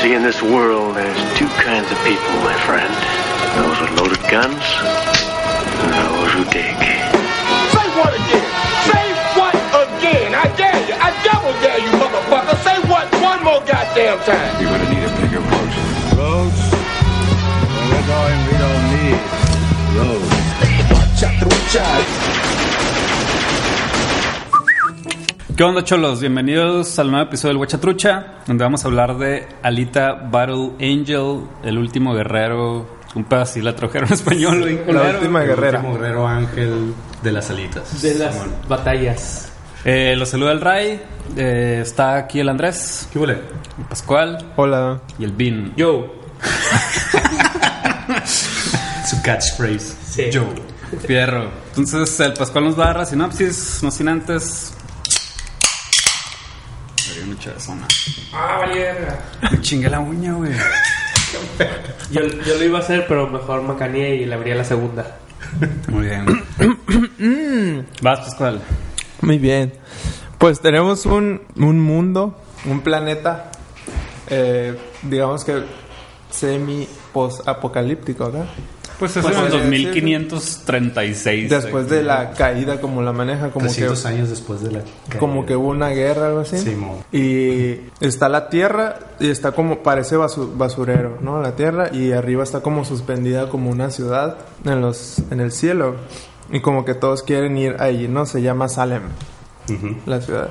See, in this world, there's two kinds of people, my friend. Those with loaded guns and those who dig. Say what again? Say what again? I dare you. I double dare you, motherfucker. Say what one more goddamn time. You're gonna need a bigger boat. Roads? Well, we're going, we don't need roads. ¿Qué onda, cholos? Bienvenidos al nuevo episodio del Huachatrucha, donde vamos a hablar de Alita Battle Angel, el último guerrero. Un pedacito la trajeron en español, güey, La última guerrera. Último guerrero ángel de las alitas. de las batallas. Eh, los saluda el Ray. eh, está aquí el Andrés, ¿Qué huele? el Pascual Hola. y el Bin. Yo. Su catchphrase. Sí. Joe. Fierro. Entonces, el Pascual nos va a dar la sinopsis, no sin antes. Sería mucha zona. Ah, vale, verga. Me chingué la uña, güey. Yo, yo lo iba a hacer, pero mejor macaneé y le abría la segunda. Muy bien. Vas, Pascual. Muy bien. Pues tenemos un, un mundo, un planeta, eh, digamos que semi-post-apocalíptico, ¿verdad? Pues es Pues, en eh, 2536. Después de la caída, como la maneja, como 300 que, años después de la como que hubo una guerra, algo así. Simón. Y está la tierra y está como, parece basu- basurero, ¿no? La tierra y arriba está como suspendida como una ciudad en, los, en el cielo. Y como que todos quieren ir ahí, ¿no? Se llama Salem, Ujú. la ciudad.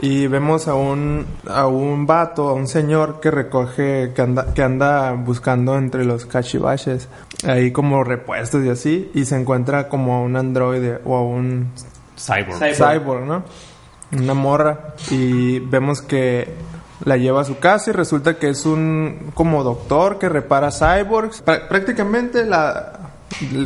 Y vemos a un, a un vato, a un señor que recoge, que anda, que anda buscando entre los cachivaches, ahí como repuestos y así, y se encuentra como a un androide o a un Cyborg. Cyborg. cyborg, ¿no? Una morra. Y vemos que la lleva a su casa y resulta que es un como doctor que repara cyborgs. Prá- prácticamente la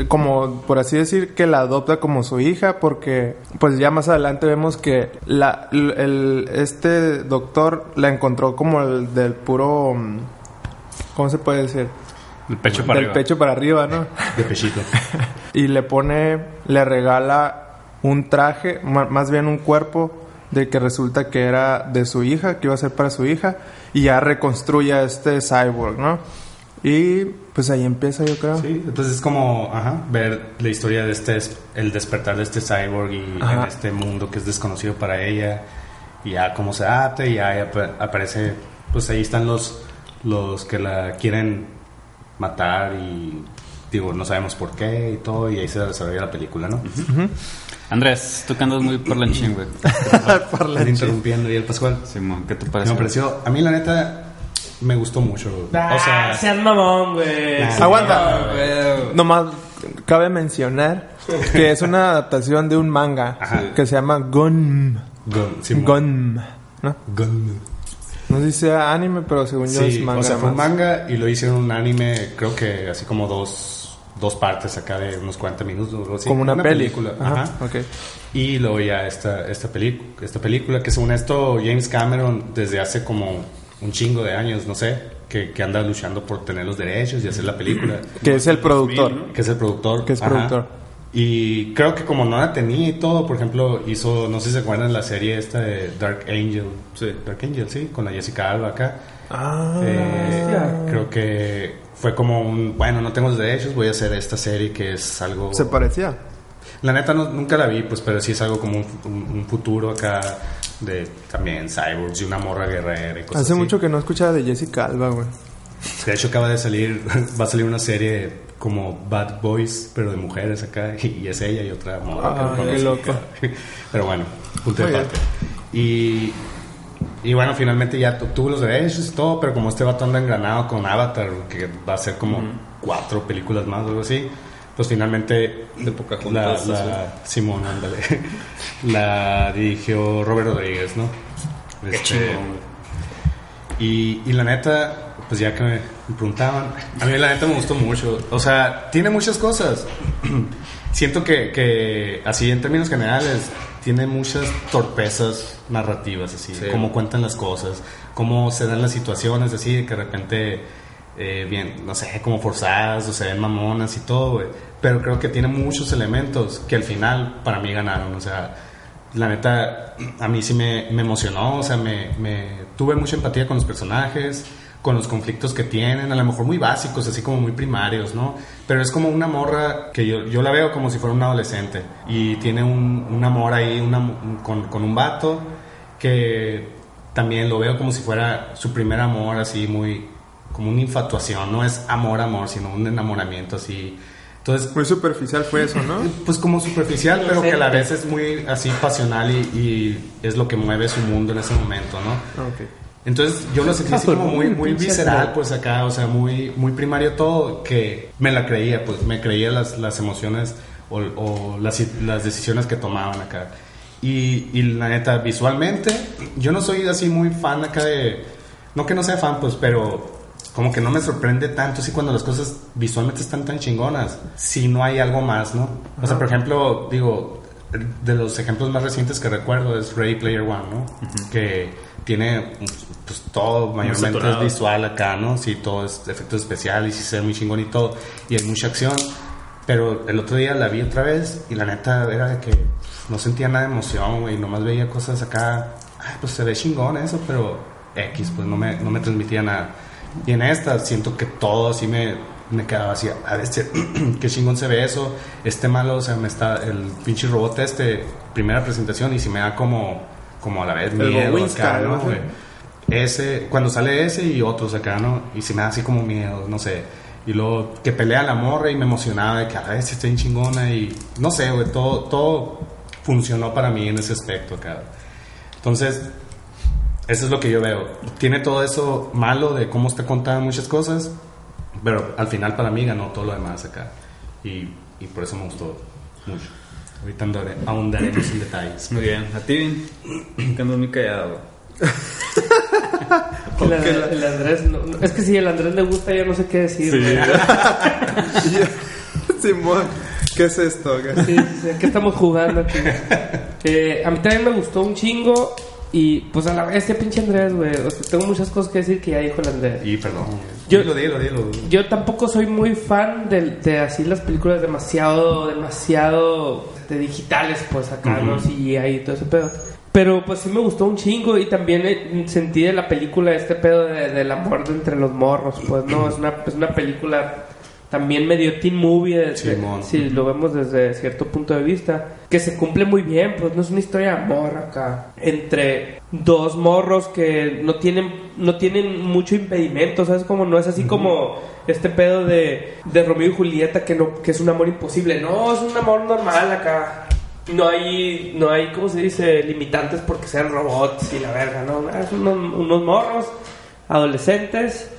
como por así decir que la adopta como su hija porque pues ya más adelante vemos que la el, este doctor la encontró como el del puro ¿cómo se puede decir? El pecho para del arriba. pecho para arriba, ¿no? De pechito. y le pone, le regala un traje, más bien un cuerpo de que resulta que era de su hija, que iba a ser para su hija, y ya reconstruye a este cyborg, ¿no? Y pues ahí empieza, yo creo. Sí, entonces es como ajá, ver la historia de este, el despertar de este cyborg y Ajá. en este mundo que es desconocido para ella y ya cómo se adapta y ya ap- aparece, pues ahí están los, los que la quieren matar y digo, no sabemos por qué y todo y ahí se desarrolla la película, ¿no? Andrés, tú que andas muy por la güey. Están interrumpiendo y el Pascual. Simón, ¿qué te Me parece? pareció, a mí la neta me gustó mucho. o sea, Ah, seas mamón, güey. Nah. Aguanta. Nomás cabe mencionar que es una adaptación de un manga Ajá. que se llama Gun. Gun, Simón. Gun. ¿no? Gun. No sé si sea anime, pero según yo es manga. o sea, fue un manga y lo hicieron un anime, creo que así como dos, dos partes acá de unos 40 minutos. o algo así. Como una, película. Ajá, Ajá. ok. Y luego ya esta, esta, esta película, que según esto James Cameron desde hace como un chingo de años, no sé, que, que anda luchando por tener los derechos y hacer la película. Que es el productor. Que es el productor. Que es Ajá. productor. Y creo que como no la tenía y todo, por ejemplo, hizo, no sé si se acuerdan la serie esta de Dark Angel. Sí, Dark Angel, sí, con la Jessica Alba acá. Ah. Eh, creo que fue como un, bueno, no tengo los derechos, voy a hacer esta serie que es algo... Se parecía. La neta no- nunca la vi, pues, pero sí es algo como un, un- un futuro acá de también cyborgs y una morra guerrera y cosas Hace así. mucho que no escuchaba de Jessica Alba, güey. De hecho acaba de salir, va a salir una serie como Bad Boys, pero de mujeres acá, y es ella y otra morra. Ah, que no qué conozco. loco. Pero bueno, punto de parte. Y, y bueno, finalmente ya tu- tuvo los derechos y todo, pero como este vato anda engranado con Avatar, que va a ser como cuatro películas más o algo así, pues finalmente De la, Pocahontas, la Simón, ándale, la dirigió Robert Rodríguez, ¿no? Este, y, y la neta, pues ya que me preguntaban, a mí la neta me gustó mucho. O sea, tiene muchas cosas. Siento que, que, así en términos generales, tiene muchas torpezas narrativas, así, Sí. cómo cuentan las cosas, cómo se dan las situaciones, así, que de repente, eh, bien, no sé, como forzadas o se ven mamonas y todo, güey. Pero creo que tiene muchos elementos que al final para mí ganaron, o sea, la neta, a mí sí me, me emocionó, o sea, me, me- tuve mucha empatía con los personajes, con los conflictos que tienen, a lo mejor muy básicos, así como muy primarios, ¿no? Pero es como una morra que yo, yo la veo como si fuera una adolescente y tiene un, un amor ahí una, un- con, con un vato que también lo veo como si fuera su primer amor, así muy, como una infatuación, no es amor, amor, sino un enamoramiento así. Entonces, Muy superficial fue eso, ¿no? pues como superficial, pero que a la vez es muy así pasional y, y es lo que mueve su mundo en ese momento, ¿no? Ah, ok. Entonces yo lo sentí así Ah, como muy, muy visceral, pues acá, o sea, muy, muy primario todo, que me la creía, pues me creía las, las emociones o, o las, las decisiones que tomaban acá. Y, y la neta, visualmente, yo no soy así muy fan acá de, no que no sea fan, pues, pero como que no me sorprende tanto así cuando las cosas visualmente están tan chingonas, si no hay algo más, ¿no? O sea, por ejemplo, digo, de los ejemplos más recientes que recuerdo es Ready Player One, ¿no? Que tiene pues todo mayormente es visual acá, ¿no? Sí, todo es efectos especiales y sí se ve muy chingón y todo y hay mucha acción. Pero el otro día la vi otra vez y la neta era de que no sentía nada de emoción, güey, nomás veía cosas acá, ay, pues se ve chingón eso, pero X, pues no me, no me transmitía nada. Y en esta siento que todo así me, me quedaba así, a ver, este, qué chingón se ve eso, este malo, o sea, me está, el pinche robot este, primera presentación y si me da como, como a la vez miedo acá, ¿no. Ese, cuando sale ese y otros acá, ¿no? Y si me da así como miedo, no sé. Y luego que pelea la morra y me emocionaba de que a ver si está bien chingona y no sé, güey, todo, todo funcionó para mí en ese aspecto acá. Entonces, eso es lo que yo veo. Tiene todo eso malo de cómo está contada muchas cosas, pero al final para mí ganó todo lo demás acá. Y, y por eso me gustó mucho. Ahorita andaré, ahondaremos en detalles. Muy bien. ¿A ti? Que andas muy callado. El, el Andrés, no- no- es que si el Andrés le gusta, yo no sé qué decir. güey. Simón, ¿qué es esto? ¿Qué- Sí, sí, sí, ¿Qué estamos jugando aquí? Eh, a mí también me gustó un chingo. Y pues a la vez, este pinche Andrés, güey. O sea, tengo muchas cosas que decir que ya dijo el Andrés. Y perdón. Yo- dilo, dilo, dilo. Yo tampoco soy muy fan de, de así las películas demasiado, demasiado de digitales, pues acá, ¿no? CGI y todo ese pedo. Pero pues sí me gustó un chingo y también eh, sentí de la película este pedo de- del amor entre los morros, pues no, es una, es una película también medio teen movie, desde- Simón. si lo vemos desde cierto punto de vista, que se cumple muy bien, pues no es una historia de amor acá, entre dos morros que no tienen, no tienen mucho impedimento, ¿sabes? Como no es así como este pedo de, de Romeo y Julieta que, no, que es un amor imposible, no, es un amor normal acá. No hay, no hay, ¿cómo se dice? Limitantes porque sean robots y la verga, ¿no? Es unos, unos morros adolescentes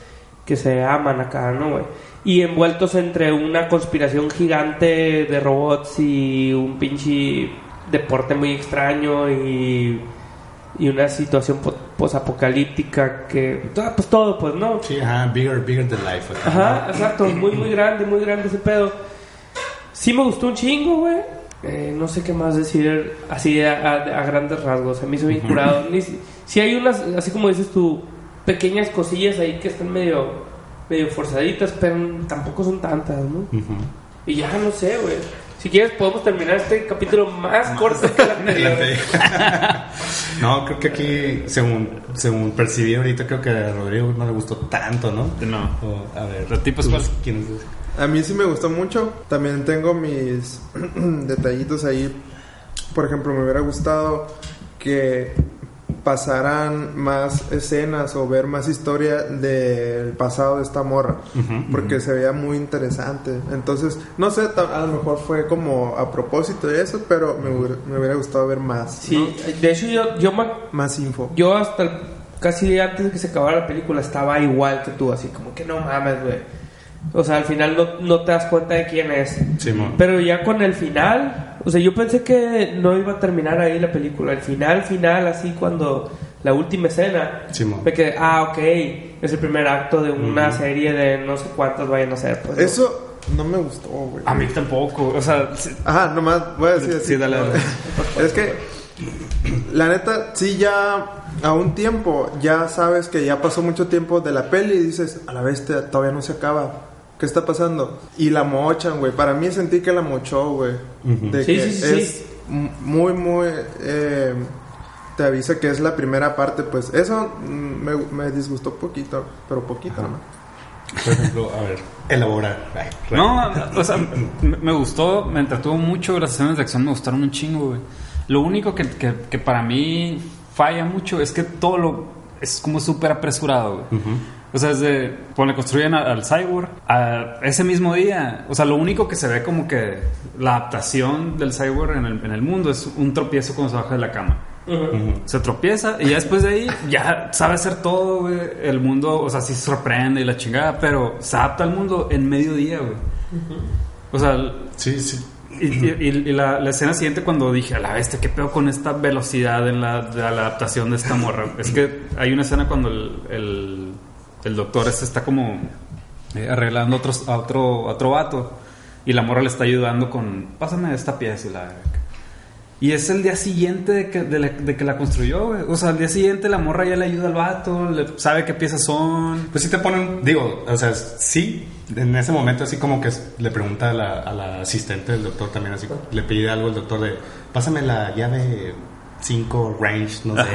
que se aman acá, ¿no, güey? Y envueltos entre una conspiración gigante de robots y un pinche deporte muy extraño y, y una situación po- posapocalíptica que... Pues todo, pues, ¿no? Sí, ajá, bigger, bigger than life. acá, Ajá, ¿no? exacto, muy, muy grande, muy grande ese pedo. Sí me gustó un chingo, güey. Eh, no sé qué más decir así a, a- a grandes rasgos. Se me hizo bien curado. Si, si hay unas, así como dices tú, pequeñas cosillas ahí que están medio, medio forzaditas, pero tampoco son tantas, ¿no? Y ya no sé, güey. Si quieres podemos terminar este capítulo más corto que el anterior. no, creo que aquí, según, según percibí ahorita, creo que a Rodrigo no le gustó tanto, ¿no? No. O, a ver, ¿A ti, ¿tú Pascual? ¿quién es? A mí sí me gustó mucho. También tengo mis detallitos ahí. Por ejemplo, me hubiera gustado que pasaran más escenas o ver más historia del pasado de esta morra. porque se veía muy interesante. Entonces, no sé, a lo mejor fue como a propósito de eso, pero me hubiera, me hubiera gustado ver más. Sí, ¿no? de hecho yo, yo Más info. Yo hasta el- casi antes de que se acabara la película estaba igual que tú, así como que no mames, güey. O sea, al final no, no te das cuenta de quién es. Simón. Pero ya con el final, o sea, yo pensé que no iba a terminar ahí la película. El final, final, así cuando la última escena, Simón. me quedé, ah, ok, es el primer acto de una serie de no sé cuántas vayan a ser. Pues. Eso no me gustó, güey. A mí tampoco. O sea, sí- Ajá, nomás voy a decir así. Sí, dale, dale. Es que, la neta, sí, ya a un tiempo, ya sabes que ya pasó mucho tiempo de la peli y dices, a la bestia, todavía no se acaba. ¿Qué está pasando? Y la mochan, güey. Para mí sentí que la mochó, güey. De Sí, que sí, sí, es muy, muy. eh, te avisa que es la primera parte, pues eso mm, me, me disgustó poquito, pero poquito nomás. Por ejemplo, a ver, elabora. Ay, No, o sea, me gustó, me entretuvo mucho, las escenas de acción me gustaron un chingo, güey. Lo único que, que, que para mí falla mucho es que todo lo es como súper apresurado, güey. O sea, desde cuando le construyen a- al cyborg, a ese mismo día, o sea, lo único que se ve como que la adaptación del cyborg en el, en el mundo es un tropiezo cuando se baja de la cama. Se tropieza y ya después de ahí ya sabe hacer todo, güey. El mundo, o sea, sí se sorprende y la chingada, pero se adapta al mundo en medio día, güey. O sea, Sí, sí. y, y- y- y la, la escena siguiente cuando dije, a la bestia, ¿qué pedo con esta velocidad en la, de la adaptación de esta morra? es que hay una escena cuando el, el, el doctor este está como eh, arreglando otros, a otro, a otro vato y la morra le está ayudando con, pásame esta pieza y. Y es el día siguiente de que, de la- que la construyó, güey. O sea, al día siguiente la morra ya le ayuda al vato, le- sabe qué piezas son. Pues sí te ponen, digo, o sea, sí, en ese momento así como que le pregunta a la, a la asistente del doctor también, así, le pide algo al doctor de, pásame la llave 5 range, no sé.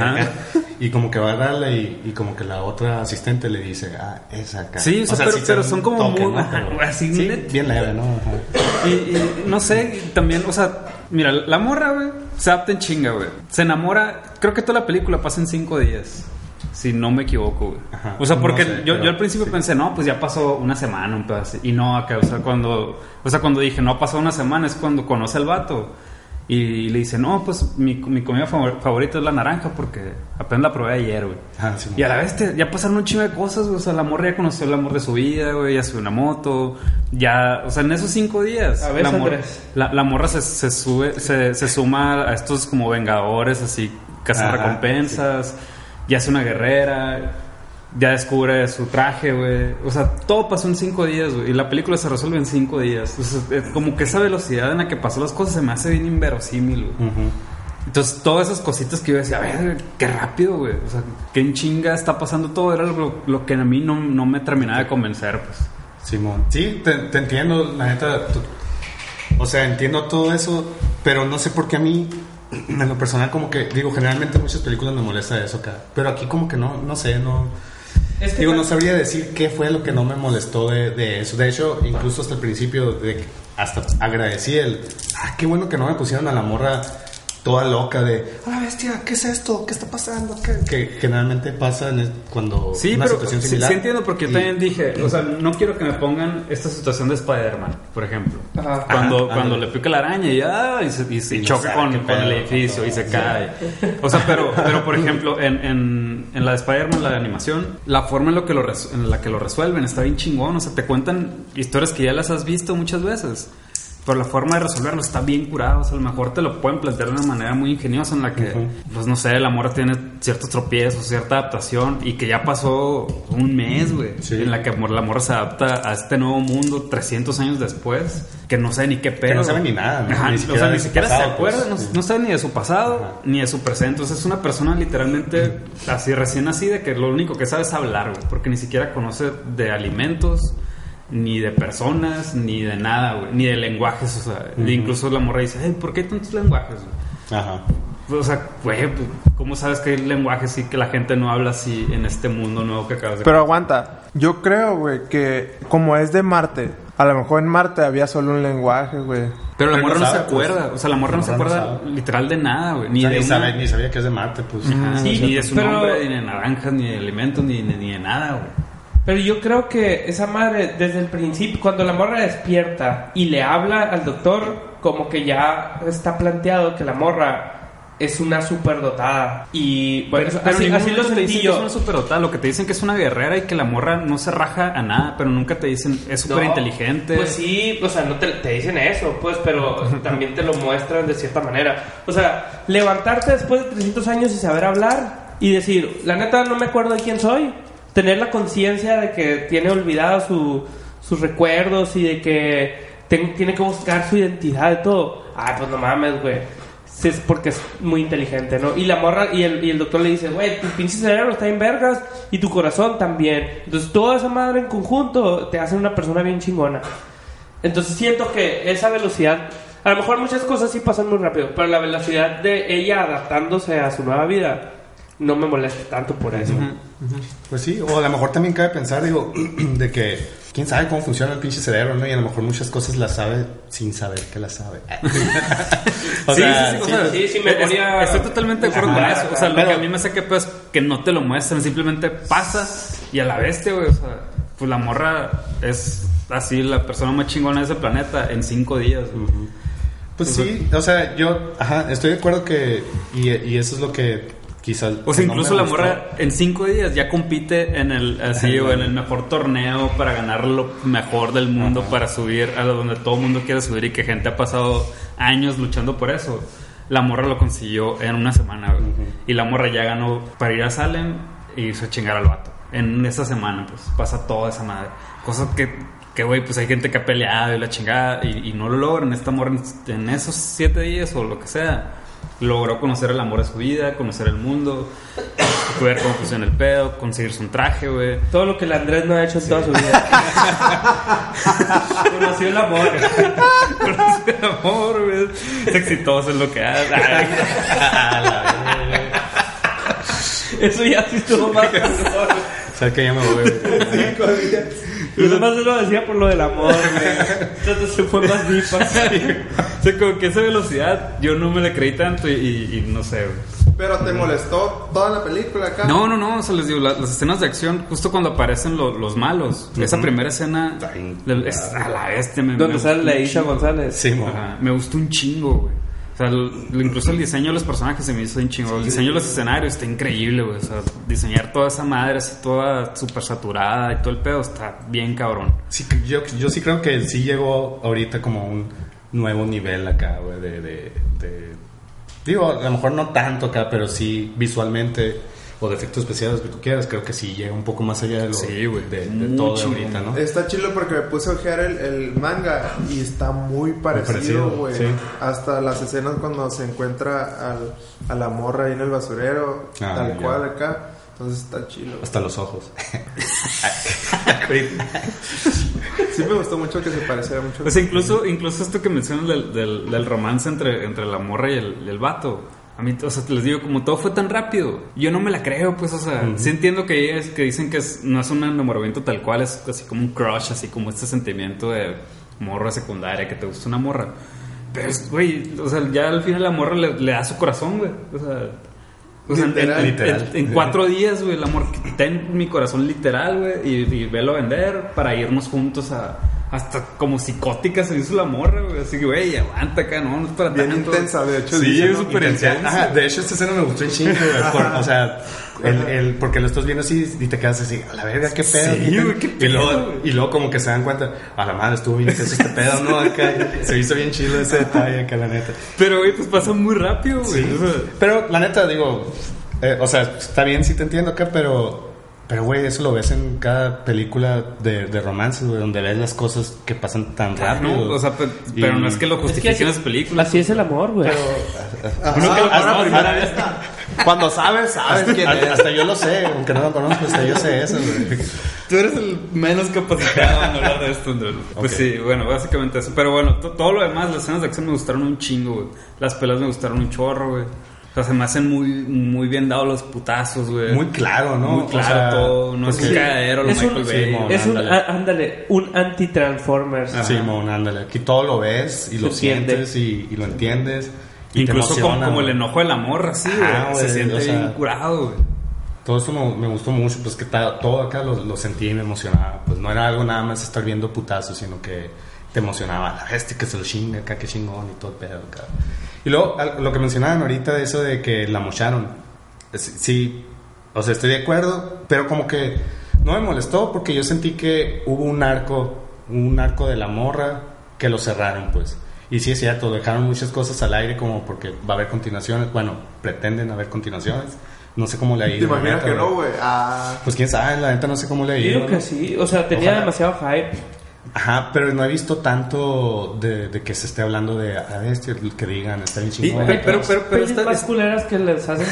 Y como que va a darle y, y como que la otra asistente le dice, ah, esa acá. Sí, o sea, pero- sí son como muy- ¿no? ajá, Pero- así, sí, bien leve, ¿no? Ajá. Y, y no sé, también, o sea, mira, la morra, güey, se adapta en chinga, güey. Se enamora, creo que toda la película pasa en cinco días. Si no me equivoco, güey. Ajá. O sea, porque No sé, yo, yo al principio sí. pensé, no, pues ya pasó una semana, un pedazo. Y no, acá, o sea, cuando, o sea, cuando dije, no pasado una semana, es cuando conoce al vato. Y le dice, no, pues mi, mi comida favor- favorita es la naranja porque apenas la probé ayer, güey. Ah, sí, y a la vez te- ya pasaron un chingo de cosas, güey. O sea, la morra ya conoció el amor de su vida, güey. Ya subió una moto. Ya, o sea, en esos cinco días. A ver, la, morra, Andrés. la, la morra se, se sube, se, se suma a estos como vengadores, así, cazar Ajá, recompensas. Ya es una guerrera. Ya descubre su traje, güey. O sea, todo pasó en cinco días, güey. Y la película se resuelve en cinco días. O sea, como que esa velocidad en la que pasó las cosas se me hace bien inverosímil, güey. Ujú. Entonces, todas esas cositas que yo decía, a ver, qué rápido, güey. O sea, qué en chinga está pasando todo. Era lo, lo que a mí no, no me terminaba de convencer, pues. Simón. Sí, te, te entiendo, la neta. tú- o sea, entiendo todo eso, pero no sé por qué a mí, en lo personal, como que, digo, generalmente en muchas películas me molesta eso acá. Pero aquí, como que no, no sé, no. Es que Digo, no sabría decir qué fue lo que no me molestó de, de eso. De hecho, incluso hasta el principio, de, hasta agradecí el. Ah, qué bueno que no me pusieron a la morra toda loca de. Ah, bestia, ¿qué es esto? ¿Qué está pasando? ¿Qué-" Que generalmente pasa en es- cuando Sí, una pero situación sí, similar. sí entiendo porque yo también dije, o sea, no quiero que me pongan esta situación de Spider-Man, por ejemplo. Ajá. Cuando, Ajá, cuando le pica la araña y, ah, y se, y se Y choca con, con el edificio y se cae. O sea, pero, pero por ejemplo, en, en, en la de Spider-Man, la de animación, la forma en, lo que lo res- en la que lo resuelven está bien chingón. O sea, te cuentan historias que ya las has visto muchas veces. Pero la forma de resolverlo está bien curado. O sea, a lo mejor te lo pueden plantear de una manera muy ingeniosa en la que, pues no sé, la morra tiene ciertos tropiezos, cierta adaptación y que ya pasó un mes, güey. Sí. En la que la morra se adapta a este nuevo mundo 300 años después, que no sabe ni qué pedo. no sabe ni nada, ¿no? Ajá, Ni o siquiera sea, de ni siquiera se pasado, acuerda, pues. no, no sabe ni de su pasado Ajá. ni de su presente. Entonces es una persona literalmente así, recién así, de que lo único que sabe es hablar, güey, porque ni siquiera conoce de alimentos, ni de personas, ni de nada, güey, ni de lenguajes. O sea, incluso la morra dice, "Ay, ¿por qué hay tantos lenguajes? güey?" Ajá. O sea, güey, pues, ¿cómo sabes que hay lenguajes y que la gente no habla así en este mundo nuevo que acabas de Pero aguanta, yo creo, güey, que como es de Marte, a lo mejor en Marte había solo un lenguaje, güey. Pero la morra no no se pues. acuerda, o sea, la morra no se no acuerda literal de nada, güey, ni Ni, de una- sabe- ni sabía que es de Marte, pues. Ajá, Sí, ni de su pero- nombre, ni de naranjas, ni de alimentos, ni, ni, ni de nada, güey. Pero yo creo que esa madre, desde el principio, cuando la morra despierta y le habla al doctor, como que ya está planteado que la morra es una superdotada. Y bueno, Pero así, ningún así lo sentí que es yo. una superdotada. Lo que te dicen que es una guerrera y que la morra no se raja a nada, pero nunca te dicen es súper No, inteligente. Pues sí, o sea, no te, te dicen eso, pues, pero también te lo muestran de cierta manera. O sea, levantarte después de 300 años y saber hablar y decir, la neta no me acuerdo de quién soy. Tener la conciencia de que tiene olvidado su- sus recuerdos y de que ten- tiene que buscar su identidad y todo. Ay, pues no mames, güey. Es porque es muy inteligente, ¿no? Y la morra, y el, y el doctor le dice, güey, tu pinche cerebro está en vergas y tu corazón también. Entonces, toda esa madre en conjunto te hace una persona bien chingona. Entonces, siento que esa velocidad, a lo mejor muchas cosas sí pasan muy rápido, pero la velocidad de ella adaptándose a su nueva vida no me molesta tanto por eso. Pues sí, o a lo mejor también cabe pensar, digo, de que quién sabe cómo funciona el pinche cerebro, ¿no? Y a lo mejor muchas cosas las sabe sin saber que las sabe. o Sí, sea, sí, sí, o sí, sea, sí, sí, es- Estoy totalmente de acuerdo con eso. O sea, lo pero- que a mí me saca pues que no te lo muestran, simplemente pasa y a la bestia, güey. O sea, pues la morra es así la persona más chingona de ese planeta en cinco días. güey. Pues sí, o sea, yo, ajá, estoy de acuerdo que, y, y eso es lo que quizás... O sea, incluso la morra en cinco días ya compite en el así o en el mejor torneo para ganar lo mejor del mundo para subir a donde todo el mundo quiere subir y que gente ha pasado años luchando por eso. La morra lo consiguió en una semana, güey. Y la morra ya ganó para ir a Salem y irse a chingar al vato. En esa semana, pues, pasa toda esa madre. Cosas que, que güey, pues hay gente que ha peleado y la chingada y, y no lo logran. Esta morra en, en esos siete días o lo que sea, logró conocer el amor de su vida, conocer el mundo, ver cómo funciona el pedo, conseguirse un traje, güey. Todo lo que el Andrés no ha hecho en toda su vida. Conoció el amor. Conocer el amor, güey. Es exitoso en lo que hace. Eso ya sí estuvo más. O sea, que ya me voy. Yo nomás lo decía por lo del amor, güey. Entonces se fue más deep así. O sea, como que esa velocidad yo no me la creí tanto y, y- y no sé, güey. Pero te molestó toda la película acá. No, no, no, o sea, les digo, la- las escenas de acción, justo cuando aparecen lo- los malos, esa primera escena Está es a la bestia, me, Donde me sale gustó la un Isha chingo. González. Sí. Ajá, me gustó un chingo, güey. O sea, el- incluso el diseño de los personajes se me hizo un chingo. El diseño de los escenarios está increíble, güey. O sea, diseñar toda esa madre así toda súper saturada y todo el pedo está bien cabrón. Sí, yo, yo sí creo que sí llegó ahorita como un nuevo nivel acá, güey, de, de, de- Digo, a lo mejor no tanto acá, pero sí visualmente o de efectos especiales que tú quieras, creo que sí llega un poco más allá de lo Sí, de, de todo de ahorita, ¿no? Está chido porque me puse a ojear el, el manga y está muy parecido, güey. sí. Hasta las escenas cuando se encuentra al, a la morra ahí en el basurero, Ah, tal ya. cual acá. Entonces está chido. Hasta los ojos. Sí me gustó mucho que se pareciera mucho. Sea, incluso, incluso esto que mencionas del, del, del romance entre, entre la morra y el, y el vato. A mí, o sea, te les digo, como todo fue tan rápido, yo no me la creo, pues, o sea, sí entiendo que, es, que dicen que es- no es un enamoramiento tal cual, es así como un crush, así como este sentimiento de morra secundaria, que te gusta una morra. Pero, güey, o sea, ya al final la morra le, le da su corazón, güey. O sea, o sea, Literal. en, Literal. en- en cuatro días, güey, el amor, ten mi corazón literal, güey, y, y velo a vender para irnos juntos a... Hasta como psicótica se hizo la morra, güey. Así que, güey, aguanta acá, no, no es para Bien tanto. intensa, de hecho. Sí, es súper intensa. Ajá, de hecho, esta escena me gustó un chingo, güey, por- o sea, el, el- porque lo estás viendo así y te quedas así, a la verga, qué pedo. Sí, qué güey, qué y, luego, y luego como que se dan cuenta, a la madre, estuvo bien intenso este pedo, ¿no? Acá, se hizo bien chido ese detalle acá, la neta. Pero, güey, pues pasa muy rápido, güey. Sí. Pero la neta, digo, eh, o sea, está bien, sí te entiendo acá, pero, pero güey, eso lo ves en cada película de, de romance, güey, donde ves las cosas que pasan tan rápido. no, o sea, Y- pero no es que lo Es que justifiquen así, las películas. así es el amor, güey. Cuando sabes, sabes quién Hasta, es. hasta yo lo sé, aunque no lo conozco, hasta yo sé eso, güey. Tú eres el menos capacitado en hablar de esto, Andrés. Pues sí, bueno, básicamente eso. Pero bueno, to- todo lo demás, las escenas de acción me gustaron un chingo, güey. Las pelas me gustaron un chorro, güey. O sea, se me hacen muy, muy bien dados los putazos, güey. Muy claro, ¿no? Muy claro O sea, todo. No es porque- un cagadero, lo Es un- Michael sí, Bay. Es un, ándale. á- ándale, un anti-Transformers. Sí, mon, ándale. Aquí todo lo ves y lo sientes y, y lo entiendes. Y Incluso te como, el enojo de la morra, así, güey. Se siente o sea, bien curado, güey. Todo eso me, me gustó mucho, pues que ta- todo acá lo, lo sentí y me emocionaba. Pues no era algo nada más estar viendo putazos, sino que te emocionaba. La bestia que se lo chinga acá, que chingón y todo el pedo acá. Y luego, lo que mencionaban ahorita de eso de que la mocharon. Sí, o sea, estoy de acuerdo, pero como que no me molestó porque yo sentí que hubo un arco, un arco de la morra que lo cerraron, pues. Y sí es cierto, dejaron muchas cosas al aire como porque va a haber continuaciones. Bueno, pretenden haber continuaciones. No sé cómo le ha ¿Te ido. la imaginas neta, que no, güey? Ah, Pues quién sabe, la neta no sé cómo le ha Yo ido. digo que sí, o sea, tenía Ojalá. demasiado hype. Ajá, pero no he visto tanto de, de que se esté hablando de a bestia, que digan, está bien Sí, chingón. pero, pero, pero, pero está, más culeras que les hacen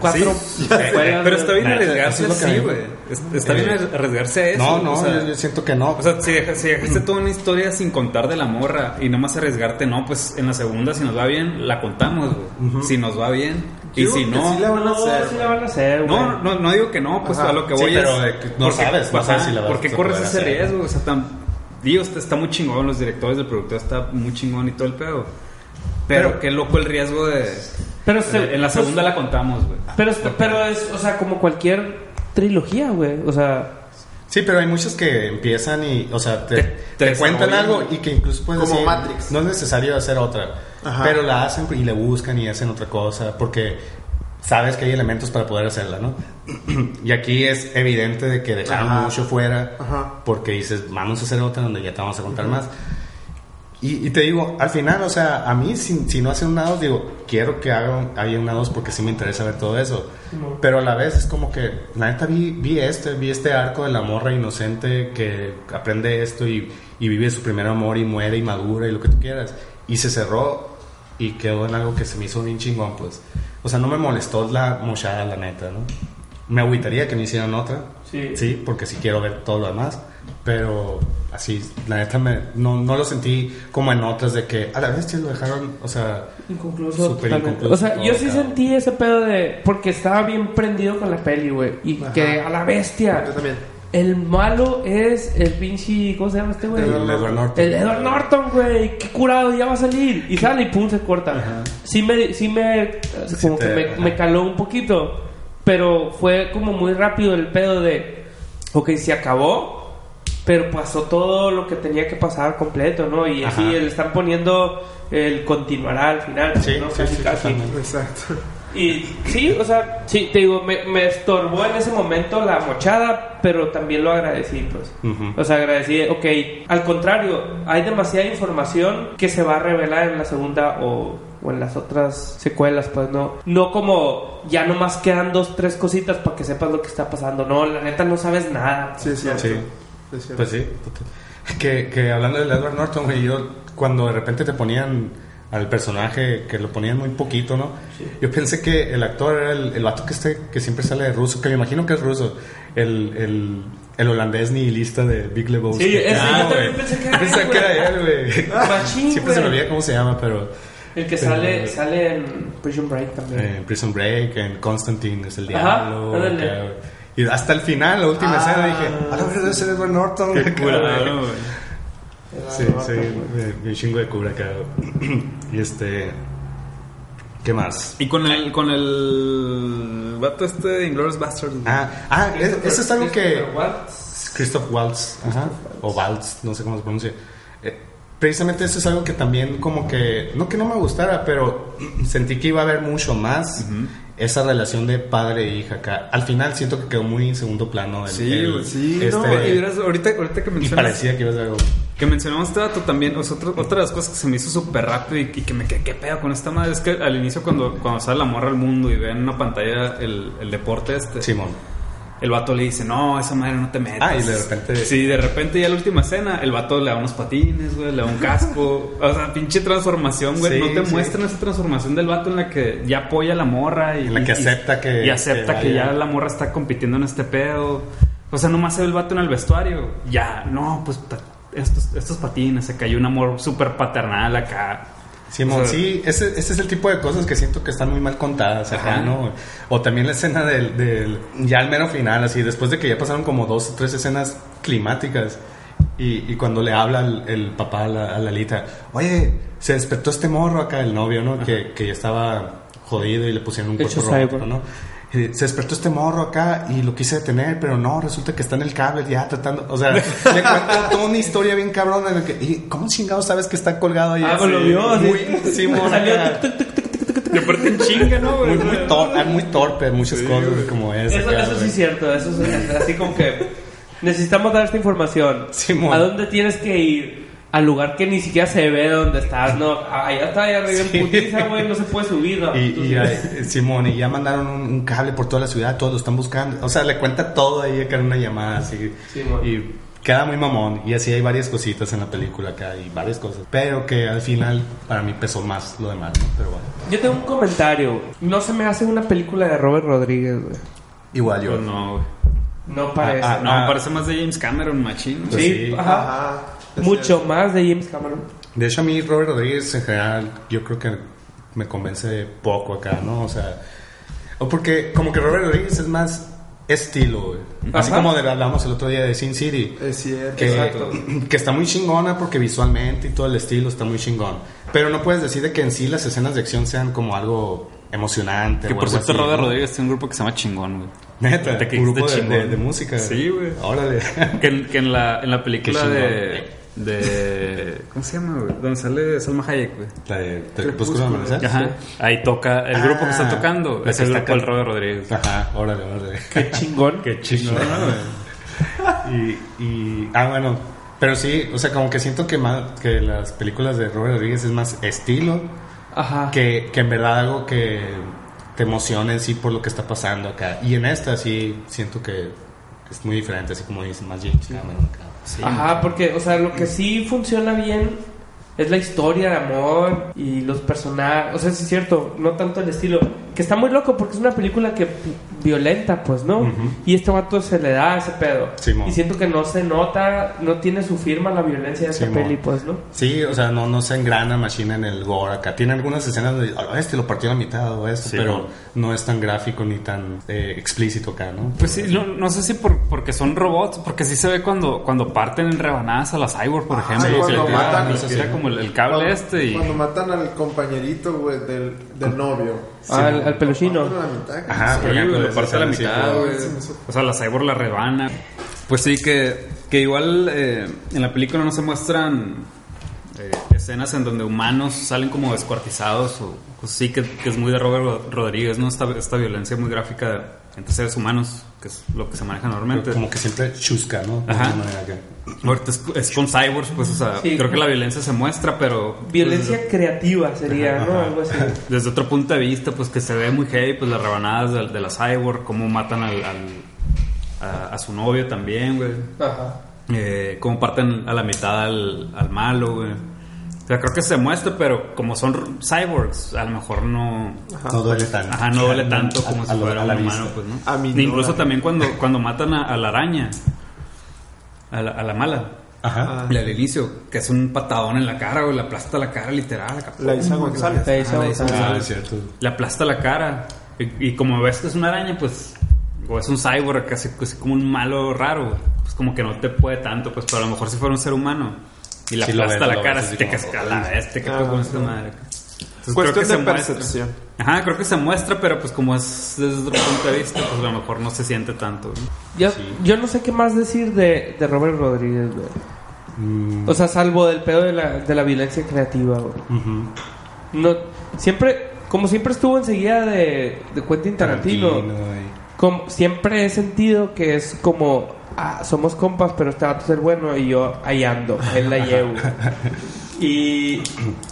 cuatro Sí, pero está bien arriesgarse mí- güey. Es- Está bien Eh, arriesgarse a eso. no, no, o sea, yo, siento que no. O sea, si, deja- si dejaste toda una historia sin contar de la morra y nomás arriesgarte, no, pues en la segunda, si nos va bien, la contamos, güey. Si nos va bien. Y Yo si no. sí la van a No, hacer, sí la van a hacer, güey. No, no, no digo que no, pues Ajá. a lo que Sí, voy pero es. de que no sabes, no sabes si la vas ¿Por qué a corres ese riesgo? O sea, tan. Digo, está, está muy chingón, los directores del productor está muy chingón y todo el pedo. Pero, Pero- qué loco el riesgo de. Pero se- en la segunda la contamos, güey. Pero, es- pero es, o sea, como cualquier trilogía, güey. O sea, Sí, pero hay muchos que empiezan y, o sea, te, Te- te te cuentan algo y que incluso puedes Como decir, Matrix. no es necesario hacer otra, Ajá. pero la hacen y le buscan y hacen otra cosa porque sabes que hay elementos para poder hacerla, ¿no? y aquí es evidente de que dejaron Ajá. mucho fuera Ajá. porque dices, vamos a hacer otra donde ya te vamos a contar más. Y, y te digo, al final, o sea, a mí si, si no hacen una 2, digo, quiero que hagan, haya una 2 porque sí me interesa ver todo eso. Pero a la vez es como que, la neta vi, vi este, vi este arco de la morra inocente que aprende esto y, y vive su primer amor y muere y madura y lo que tú quieras. Y se cerró y quedó en algo que se me hizo bien chingón, pues. O sea, no me molestó la mochada, la neta, ¿no? Me agüitaría que me hicieran otra. Sí. Sí, porque sí quiero ver todo lo demás. Pero así, la neta, me, no, no lo sentí como en otras de que a la vez lo dejaron, o sea, inconcluso. Súper totalmente. inconcluso o sea, yo sí cabrón. sentí ese pedo de. Porque estaba bien prendido con la peli, güey. Y Ajá. que a la bestia. Yo también. El malo es el pinche. ¿Cómo se llama este güey? el Edward Norton. El Edward Norton, güey, qué curado, ya va a salir. Y sale y pum, se corta. Sí me, sí me, como te- que me, ajá. me caló un poquito. Pero fue como muy rápido el pedo de, ok, se acabó, pero pasó todo lo que tenía que pasar completo, ¿no? Y así Ajá. le están poniendo el continuará al final, Sí, ¿no? sí, Casi, sí, casi. totalmente. Exacto. Y sí, o sea, sí, te digo, me, me estorbó en ese momento la mochada, pero también lo agradecí, pues. O sea, agradecí, ok, al contrario, hay demasiada información que se va a revelar en la segunda o, o en las otras secuelas, pues no. No como ya nomás quedan dos, tres cositas para que sepas lo que está pasando. No, la neta no sabes nada. Sí. Sí. Sí. Pues sí. Que, que hablando del Edward Norton, güey, yo cuando de repente te ponían al personaje que lo ponían muy poquito, ¿no? Yo pensé que el actor era el, el vato que, este, que siempre sale de ruso, que me imagino que es ruso, el, el, el holandés nihilista de Big Lebowski. Sí, ese yo también pensé que era pensé él, que güey. era él, güey. Siempre se me olvida cómo se llama, pero El que Pero- sale, sale en Prison Break también. en Prison Break, en Constantine es el Ajá, diablo. acá, güey. y hasta el final, la última Ah. escena, dije, a la verdad es Edward Norton. Qué güey. Sí, sí, me chingo de cura acá. y este. ¿Qué más? Y con el, con el vato este de Inglourious Basterds. güey. Ah, ah es- eso es algo que. Waltz. Christoph Waltz, ajá, o Waltz, no sé cómo se pronuncia. Eh, precisamente eso es algo que también, como que. No que no me gustara, pero sentí que iba a haber mucho más. Esa relación de padre e hija acá. Al final siento que quedó muy en segundo plano. el- Sí, el-. Sí, este, no, Y verás, ahorita, ahorita que y mencionas, parecía que iba a algo. que mencionamos este dato también, o sea, otra, otra de las cosas que se me hizo súper rápido y, y que me quedé, ¿qué pedo con esta madre? Es que al inicio cuando, cuando sale la morra al mundo y ve en una pantalla el, el deporte este, Simón. El vato le dice, no, esa madre no te metas. Ah, y de repente- Sí, de repente ya la última escena, el vato le da unos patines, güey, le da un casco. o sea, pinche transformación, güey. Sí, no te sí. muestran esa transformación del vato en la que ya apoya a la morra y... En la que y- acepta que- Y acepta que ya la morra está compitiendo en este pedo. O sea, nomás se ve el vato en el vestuario. Ya, no, pues estos, estos patines, se cayó un amor súper paternal acá. Simón, O sea, sí, ese, ese es el tipo de cosas que siento que están muy mal contadas acá. ¿no? O también la escena del, del- ya al mero final, así, después de que ya pasaron como dos o tres escenas climáticas, y, y cuando le habla el, el papá a la, a Lalita, oye, se despertó este morro acá, el novio, ¿no? Que, que ya estaba jodido y le pusieron un cuerpo cyborg. ¿no? Eh, se despertó este morro acá y lo quise detener, pero no, resulta que está en el cable ya tratando. O sea, le cuenta toda una historia bien cabrón. En el que, ¿y ¿Cómo chingado sabes que está colgado ahí? Ah, pues lo vio, así. Muy, Simón, Salió acá. tuc, tuc, tuc, tuc, tuc, tuc. Y aparte en chinga, ¿no, güey? muy, muy, tor- muy torpe, muchas cosas como esa. Eso, eso sí es cierto, eso es así como que necesitamos dar esta información. Simón. ¿A dónde tienes que ir? Al lugar que ni siquiera se ve dónde estás, ¿no? Allá está, allá arriba Sí. en putiza, güey, no se puede subir, ¿no? Y, y, sí. eh, Simón, y ya mandaron un, un cable por toda la ciudad, todos lo están buscando. O sea, le cuenta todo ahí acá en una llamada, así. Simón. y queda muy mamón. Y así hay varias cositas en la película acá y varias cosas. Pero que al final, para mí pesó más lo demás, ¿no? Pero bueno. Yo tengo un comentario. No se me hace una película de Robert Rodríguez, güey. Igual yo. Pues no, güey. No parece. ah, No, Ah. parece más de James Cameron, machín. Pues sí, sí. ajá. Ajá. Mucho más de James Cameron. De hecho, a mí Robert Rodríguez en general, yo creo que me convence poco acá, ¿no? O sea, o porque como que Robert Rodríguez es más estilo, güey. Así como de, hablamos el otro día de Sin City. Es cierto. que, Exacto. que está muy chingona porque visualmente y todo el estilo está muy chingón. Pero no puedes decir de que en sí las escenas de acción sean como algo emocionante. Que o por cierto, así, Robert ¿no? Rodríguez tiene un grupo que se llama Chingón, güey. Neta, que un grupo de, de- chingón. de música. Sí, güey. Órale. Que, en- que en, la, en la película de, de. ¿Cómo se llama, güey? Donde sale Salma Hayek, güey. La de Crepúsculo de Amanecer. Ajá. Ahí toca. El grupo que está Ah, tocando la es que el grupo del Robert Rodríguez. Ajá, órale, órale. Qué chingón. Qué chingón, y, y, ah, bueno, pero sí, o sea, como que siento que, más, que las películas de Robert Rodríguez es más estilo Ajá. que, que en verdad algo que te emocione en sí por lo que está pasando acá. Y en esta sí siento que es muy diferente, así como dicen, más James Cameron acá. Ajá, porque, o sea, lo que sí funciona bien es la historia de amor y los personajes. O sea, sí es cierto, no tanto el estilo. Que está muy loco porque es una película que violenta, pues, ¿no? Y este vato se le da ese pedo. Simón. y siento que no se nota, no tiene su firma la violencia de esa Simón. peli, pues, ¿no? Sí, o sea, no, no se engrana Machine en el gore acá. Tiene algunas escenas de, "Ah, este lo partió a la mitad o esto, Sí, pero no es tan gráfico ni tan eh, explícito acá, ¿no? Pues sí, no, no sé si por, porque son robots, porque sí se ve cuando, cuando parten en rebanadas a la cyborg, por ejemplo. sí, cuando matan, sí. como el, el cable Cuando- este y. Cuando matan al compañerito, güey, del, del novio. Ah, al, al peluchino. Matan a la mitad, Ajá, Sí, lo esa parte a la sí, mitad, güey. O sea, la cyborg la rebana. Pues sí, que, que igual eh, en la película no se muestran eh, escenas en donde humanos salen como descuartizados o cosas así, que, que es muy de Robert Rodríguez, ¿no? Esta, esta violencia muy gráfica entre seres humanos, que es lo que se maneja normalmente. Como que siempre chusca, ¿no? De Ajá. alguna manera acá. Ahorita es, es con cyborgs, pues, o sea, Sí. creo que la violencia se muestra, pero... Violencia creativa sería, ¿no? Ajá. Algo así. Desde otro punto de vista, pues que se ve muy heavy, pues las rebanadas de, de la cyborg, cómo matan al, al- a, a su novio también, güey. Ajá. Eh, cómo parten a la mitad al, al malo, güey. O sea, creo que se muestra, pero como son cyborgs, a lo mejor no... No duele tanto. Ajá, no duele tanto A- como a si lo- fuera a un la humano, vista. pues, ¿no? A mí no, Incluso la- también cuando, cuando matan a, a la araña, a la, a la mala, Ajá. la del inicio, que es un patadón en la cara, güey, le aplasta la cara literal. La Isa González. La Isa Ah, la Isa González. Ah, es cierto. Le aplasta la cara. Y, y como ves que es una araña, pues. O es un cyborg, casi, casi como un malo raro. Pues como que no te puede tanto, pues. Pero a lo mejor si fuera un ser humano. Y le Sí, aplasta la cara, así te como, casca la bestia. ¿Qué Ah, pedo con sí. esta madre? Entonces, Cuestión creo que de se muestra. percepción. Ajá, creo que se muestra, pero pues como es desde otro punto de vista, pues a lo mejor no se siente tanto. Yo, yo no sé qué más decir de, de Robert Rodríguez, güey. Mm, O sea, salvo del pedo de la, de la violencia creativa, güey. No, siempre, como siempre estuvo enseguida de, de Quentin Tarantino, como, siempre he sentido que es como, ah, somos compas, pero este vato es el bueno y yo ahí ando, él la llevo. y,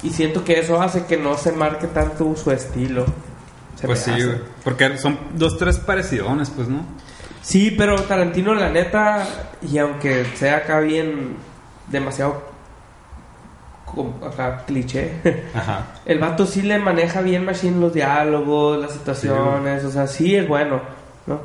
y siento que eso hace que no se marque tanto su estilo. Se Pues sí, hace. Porque son dos, tres parecidones, pues, ¿no? Sí, pero Tarantino, la neta, y aunque sea acá bien demasiado acá cliché, Ajá. el vato sí le maneja bien machine los diálogos, las situaciones, o sea, sí es bueno, ¿no?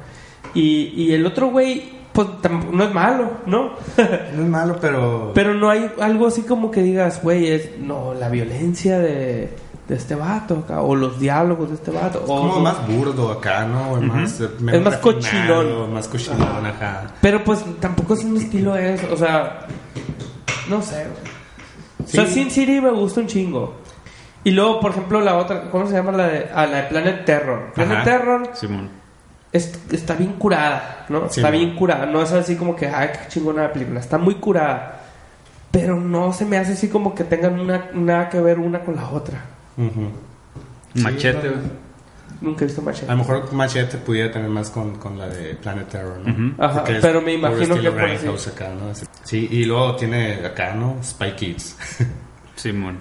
Y, y el otro güey, pues no es malo, ¿no? No es malo, pero. pero no hay algo así como que digas, güey, es, no, la violencia de, de este vato acá, o los diálogos de este vato, o como más burdo acá, ¿no? más, eh, Es más cochinón. Más cochinón, ajá. Pero pues tampoco es un estilo eso, o sea, no sé. güey. O sea, Sí. Sin City me gusta un chingo. Y luego, por ejemplo, la otra, ¿cómo se llama la de, ah, la de Planet Terror? Planet Ajá. Terror Simón. Es- está bien curada, ¿no? Sí, está bien curada. No es así como que, ay, qué chingona la película. Está muy curada. Pero no se me hace así como que tengan una, nada que ver una con la otra. Ujú. Machete, Sí, güey. Nunca he visto Machete. A lo mejor Machete pudiera tener más con, con la de Planet Terror, ¿no? Ajá, es pero me imagino que así. acá, ¿no? Sí, y luego tiene acá, ¿no? Spy Kids. Simón.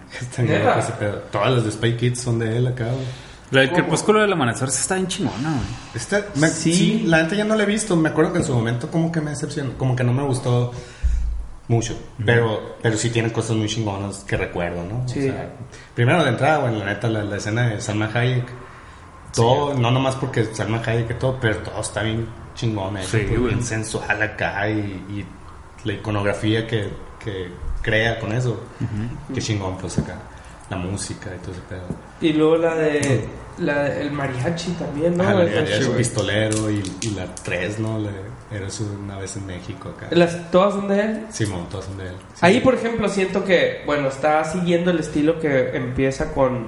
Todas las de Spy Kids son de él acá, güey. La del crepúsculo del amanecer sí está bien chingona, güey. Esta- me- Sí. sí. la neta ya no la he visto. Me acuerdo que en su momento como que me decepcionó, como que no me gustó mucho. Pero, pero sí tiene cosas muy chingonas que recuerdo, ¿no? O Sí. sea, primero de entrada, bueno, la neta, la, la escena de Salma Hayek. Todo, no nomás porque Salma Hayek y todo, pero todo está bien chingón, hecho, Sí, güey. bien sensual acá y, y la iconografía que, que crea con eso. Qué chingón, pues acá. La música y todo ese pedo. Y luego la de. La de- el mariachi también, ¿no? La- el pistolero y, y la 3, ¿no? La, eres una vez en México acá. Las, todas son de él. Simón, todas son de él. Sí. Ahí, por ejemplo, siento que, bueno, está siguiendo el estilo que empieza con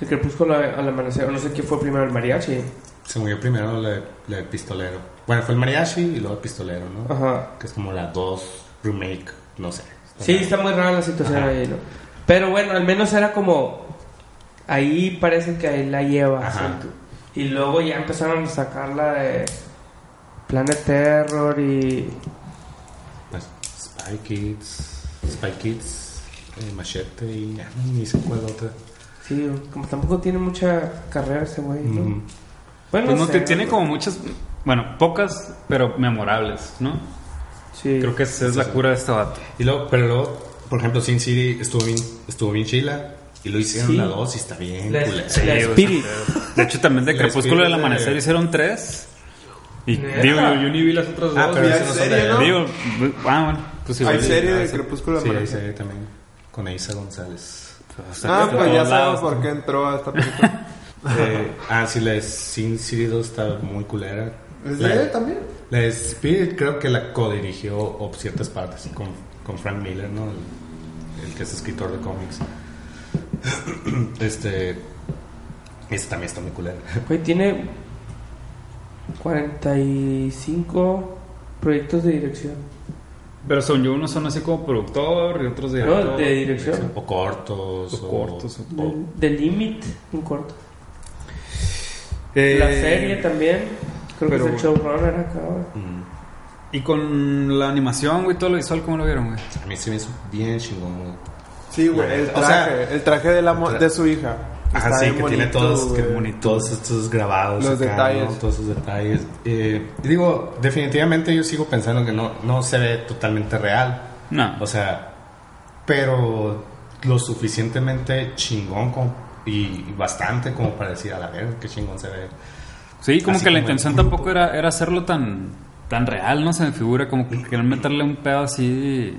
el crepúsculo al amanecer. No sé quién fue primero, el mariachi. Se murió primero la, la del pistolero. Bueno, fue el mariachi y luego el pistolero, ¿no? Ajá. Que es como la 2 remake, no sé. Sí, está muy rara la situación Ajá. ahí, ¿no? Pero bueno, al menos era como. Ahí parece que ahí la lleva. Y luego ya empezaron a sacar la de Planet Terror y. Spy Kids, Spy Kids, eh, Machete y ya no ni sé cuál otra. Sí, como tampoco tiene mucha carrera ese güey, ¿no? Ujú. Bueno, Pues no, sé, te- tiene como muchas, bueno, pocas, pero memorables, ¿no? Sí. Creo que esa es la cura de este vato. Y luego, pero luego, por ejemplo, Sin City estuvo bien, estuvo bien chila. Y lo hicieron Sí. la 2 y está bien La- culera. sí. La Spirit. De hecho, también de La Crepúsculo del Spirit de- Amanecer hicieron tres. Y ¿Neta? digo, yo, yo ni vi las otras Ah, dos. pero Y eso hay no son serie, de ¿no? Digo, ah, bueno, pues igual Hay serie ah, de sí. Crepúsculo Sí, de hay Amanecer. serie también. Con Eiza González. Ah, de pues ya sabemos por qué entró a esta película. Eh, ah, sí, la de Sin City 2 está muy culera. ¿Es La de él también? La de Spirit creo que la codirigió o ciertas partes con, con Frank Miller, ¿no? El, el que es escritor de cómics. este. Este también está muy culera. Güey, tiene 45 proyectos de dirección. Pero son yo, unos son así como productor y otros No, director. de dirección. O cortos. O cortos, o- o- De Limit, un corto. Eh, La serie también. Creo pero- que es el showrunner acá. güey. Mm. Y con la animación, güey, todo lo visual, ¿cómo lo vieron, güey? A mí se me hizo bien chingón, güey. Sí, güey, el O traje, sea, el traje de, la mo- tra- de su hija. Ajá, Está sí, que tiene todos, que todos estos grabados. Los acá, detalles. ¿no? Todos esos detalles. Eh, digo, definitivamente yo sigo pensando que no, no se ve totalmente real. No. O sea, pero lo suficientemente chingón como- y bastante como para decir, a la verga, qué chingón se ve. Sí, como Así que la como intención tampoco era, era hacerlo tan, tan real, ¿no? Se me figura como que querían meterle un pedo así,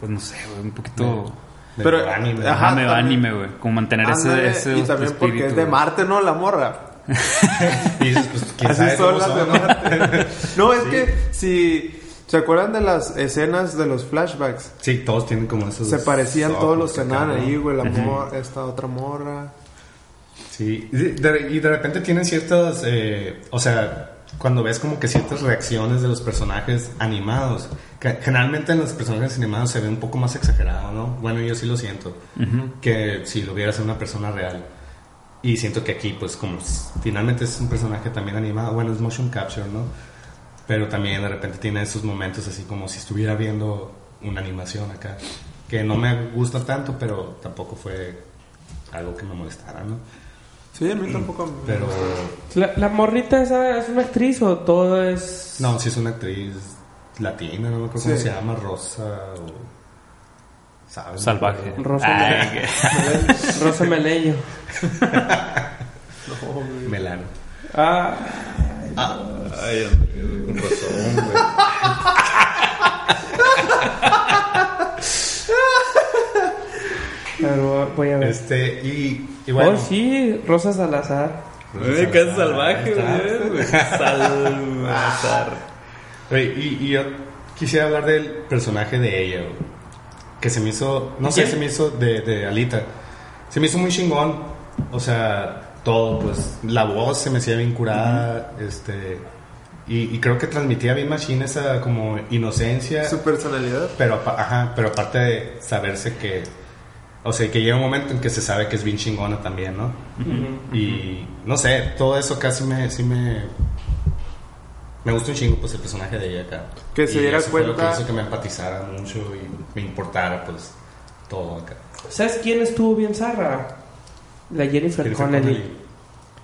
pues no sé, güey, un poquito... De Pero, anime. ajá, Ajá, medio también. anime, güey. Como mantener Ándale, ese, ese y también porque espíritu, es de. Marte, ¿no? La morra. Y dices, pues, quién Así sabe son cómo las de. Marte. no, es que si... ¿Se acuerdan de las escenas de los flashbacks? Sí, todos tienen como esos. Se parecían todos los que ahí, güey. La morra, esta otra morra. Sí, y de, y de repente tienen ciertas, eh, o sea, cuando ves como que ciertas reacciones de los personajes animados, que generalmente en los personajes animados se ve un poco más exagerado, ¿no? Bueno, yo sí lo siento, que si lo vieras en una persona real. Y siento que aquí, pues como finalmente es un personaje también animado, bueno, es motion capture, ¿no? Pero también de repente tiene esos momentos así como si estuviera viendo una animación acá, que no me gusta tanto, pero tampoco fue algo que me molestara, ¿no? Sí, a mí tampoco me... Pero La, la morrita esa es una actriz o todo es. no, si es una actriz latina, no me acuerdo cómo Sí. se llama, Rosa o ¿sabes? Salvaje. Rosa, Ay, Meleño. que- Rosa Meleño. Melano. Ah, Ay, hombre, con razón, güey. Pero voy a ver. Este y, y bueno, Oh, sí, Rosa Salazar. Que es salvaje, güey. Salazar. Oye, y, y yo quisiera hablar del personaje de ella, güey, que se me hizo, no sé, se me hizo de, de Alita, se me hizo muy chingón, o sea, todo, pues la voz se me hacía bien curada, este y, y creo que transmitía bien Machine esa como inocencia, Su personalidad. pero ajá, pero aparte de saberse que o sea, que llega un momento en que se sabe que es bien chingona también, ¿no? Y no sé, todo eso casi me sí me me gusta un chingo pues el personaje de ella acá. Que se Y diera eso fue lo cuenta- que hizo que me empatizara mucho y me importara pues todo acá. ¿Sabes quién estuvo bien zarra? La Jennifer, Jennifer Connelly. Connelly.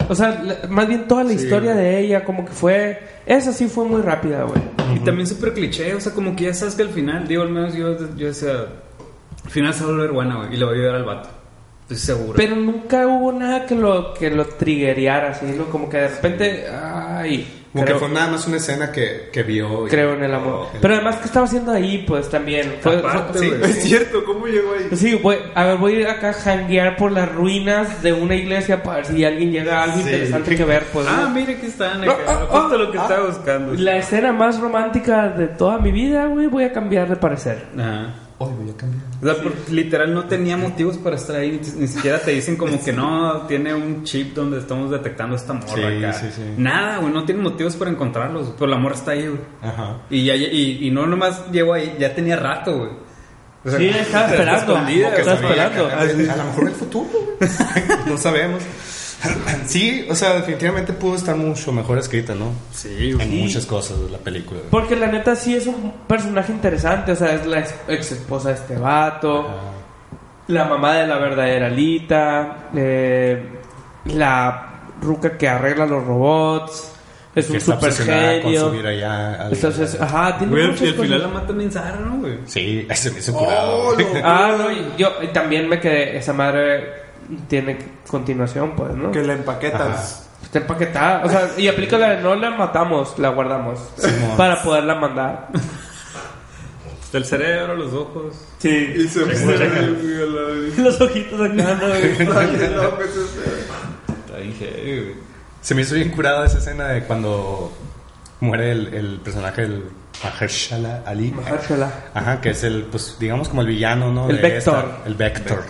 O sea, la- más bien toda la historia de ella, como que fue. Esa sí fue muy rápida, güey. Y también súper cliché, o sea, como que ya sabes que al final, digo, al menos yo, yo decía, al final se va a volver buena, güey, y le voy a ayudar al vato. Estoy seguro. Pero nunca hubo nada que lo, que lo triggereara, así, ¿no? Como que de repente. Ay. Como creo, que fue nada más una escena que, que vio. y- creo en el amor. Pero además, ¿qué estaba haciendo ahí? Pues también. Fue, Aparte, fue- güey. Es cierto, ¿cómo llegó ahí? Sí, voy, a ver, voy a ir acá a janguear por las ruinas de una iglesia para ver si alguien llega a algo Sí. interesante que ver. Pues, Ah, ¿no? mira aquí están, Ah, acá, ah, justo ah, lo que ah. estaba buscando. La escena más romántica de toda mi vida, güey, voy a cambiar de parecer. Ajá. Hoy voy a cambiar. O sea, por- literal no tenía motivos para estar ahí, ni, ni siquiera te dicen como que no, tiene un chip donde estamos detectando esta morra Sí, acá. sí, sí. Nada, güey, no tiene motivos para encontrarlos, pero la morra está ahí, güey. Ajá. Y, ya, y, y no nomás llegó ahí, ya tenía rato, güey. O sea, Sí, estaba está esperando. escondida, que güey. estaba esperando. A, a lo mejor el futuro, güey. no sabemos. Sí, o sea, definitivamente pudo estar mucho mejor escrita, ¿no? Sí. En muchas cosas de la película. Porque la neta sí es un personaje interesante, o sea, es la ex esposa de este vato, la mamá de la verdadera Lita, eh, la ruca que arregla los robots, es Que un está super genio. subir allá al- Entonces, ajá, tiene Güey, muchas y al final la cosas. matan zarra, ¿no, güey? Sí, ese me hizo curado. güey. Ah, no, y yo y también me quedé, esa madre tiene continuación, pues, ¿no? Que la empaquetas. Está empaquetada, o sea, y aplica la de no la matamos, la guardamos para poderla mandar. El cerebro, los ojos. Sí. Y se Los ojitos acá, heavy, güey. Se me hizo bien curada esa escena de cuando muere el, el personaje del Mahershala Ali. Mahershala. Ajá, que es el, pues, digamos como el villano, ¿no? El De Vector. esta- el Vector.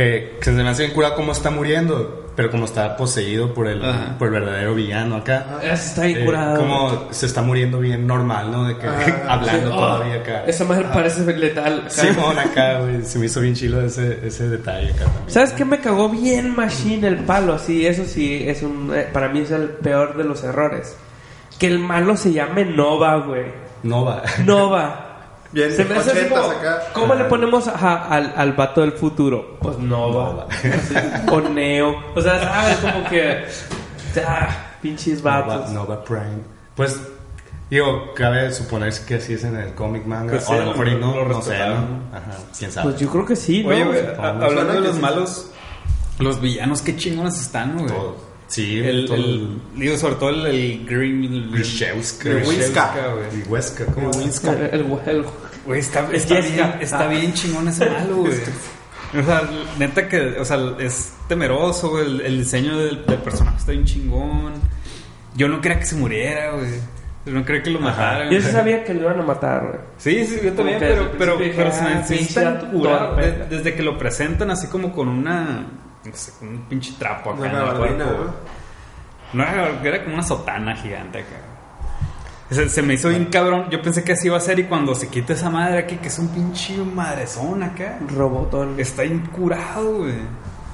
Que, que se me hace bien curado cómo está muriendo, pero como está poseído por el, Ajá. por el verdadero villano acá. Ese está bien Eh, curado. como se está muriendo bien normal, ¿no? De que hablando Oh, todavía acá. Esa madre parece letal. acá. Simón acá, güey. Se me hizo bien chilo ese, ese detalle acá también. ¿Sabes qué me cagó bien Machine el palo? Sí, eso sí, es un, eh, para mí es el peor de los errores. Que el malo se llame Nova, güey. Nova. Nova. Bien, Se me hace así 80s como, acá. ¿Cómo le ponemos ajá, al, al vato del futuro? Pues Nova. Nova. O Neo. O sea, ¿sabes? Como que... Ah, pinches Nova, vatos. Nova Prime. Pues, digo, cabe suponer que así es en el cómic manga. Pues o a lo mejor no, lo no sé. ¿no? Ajá, quién sabe. Pues yo creo que sí, ¿no? Oye, güey, supongo. a- hablando de los sí. malos, los villanos, qué chingones están, güey. Todo. Sí, El, todo el- digo, sobre todo el, el Green. el- Grishewska. el güey. Y Huesca, ¿cómo? El, el- el- Güey, está, Es está, Jessica. bien, está Ah. bien chingón ese malo, güey. O sea, neta que, o sea, es temeroso, güey. El, el diseño del, del personaje está bien chingón. Yo no quería que se muriera, güey. Yo no quería que lo mataran. Yo sí sabía que lo iban a matar, güey. Sí, sí, yo también, que pero, pero, pero se ah, desde que lo presentan así como con una. No sé, con un pinche trapo acá Una en el cuerpo. No era, era como una sotana gigante acá. Se, se me hizo bien cabrón. Yo pensé que así iba a ser y cuando se quita esa madre aquí, que es un pinche madrezón acá. Robotón. Está incurado, güey.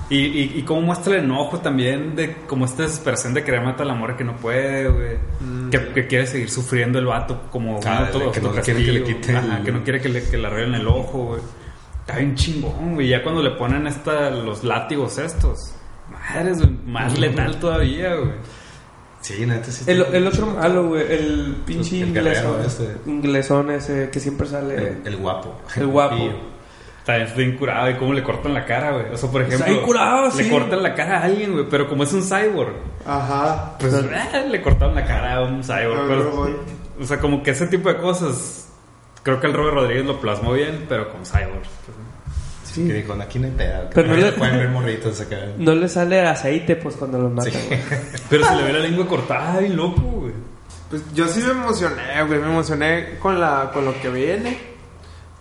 Y, y, y cómo muestra el enojo también de como esta desesperación de querer matar a la morra que no puede, güey. que, que quiere seguir sufriendo el vato como Ah, auto- que no quiere que le quiten Ajá, el- que no quiere que le, que le arreglen el ojo, güey. Está bien chingón, güey. Ya cuando le ponen esta, los látigos estos. Madres, güey. Más letal todavía, güey. Sí, neta, sí. El, el otro malo, güey, el pinche El inglesón, este. inglesón ese que siempre sale. El, el guapo. El guapo. Y- Está bien, curado y cómo le cortan la cara, güey. O sea, por ejemplo, bien curado, le sí. cortan la cara a alguien, güey, pero como es un cyborg, Ajá. pues eh, le cortaron la cara a un cyborg. Pero- o sea, como que ese tipo de cosas, creo que el Robert Rodríguez lo plasmó bien, pero con cyborg. Que dijo, aquí no hay pedo. Pero no le- pueden ver morritos acá. No le sale aceite, pues, cuando los matan, Sí. Pero se le ve la lengua cortada y loco, güey. Pues yo sí me emocioné, güey. Me emocioné con, la, con lo que viene.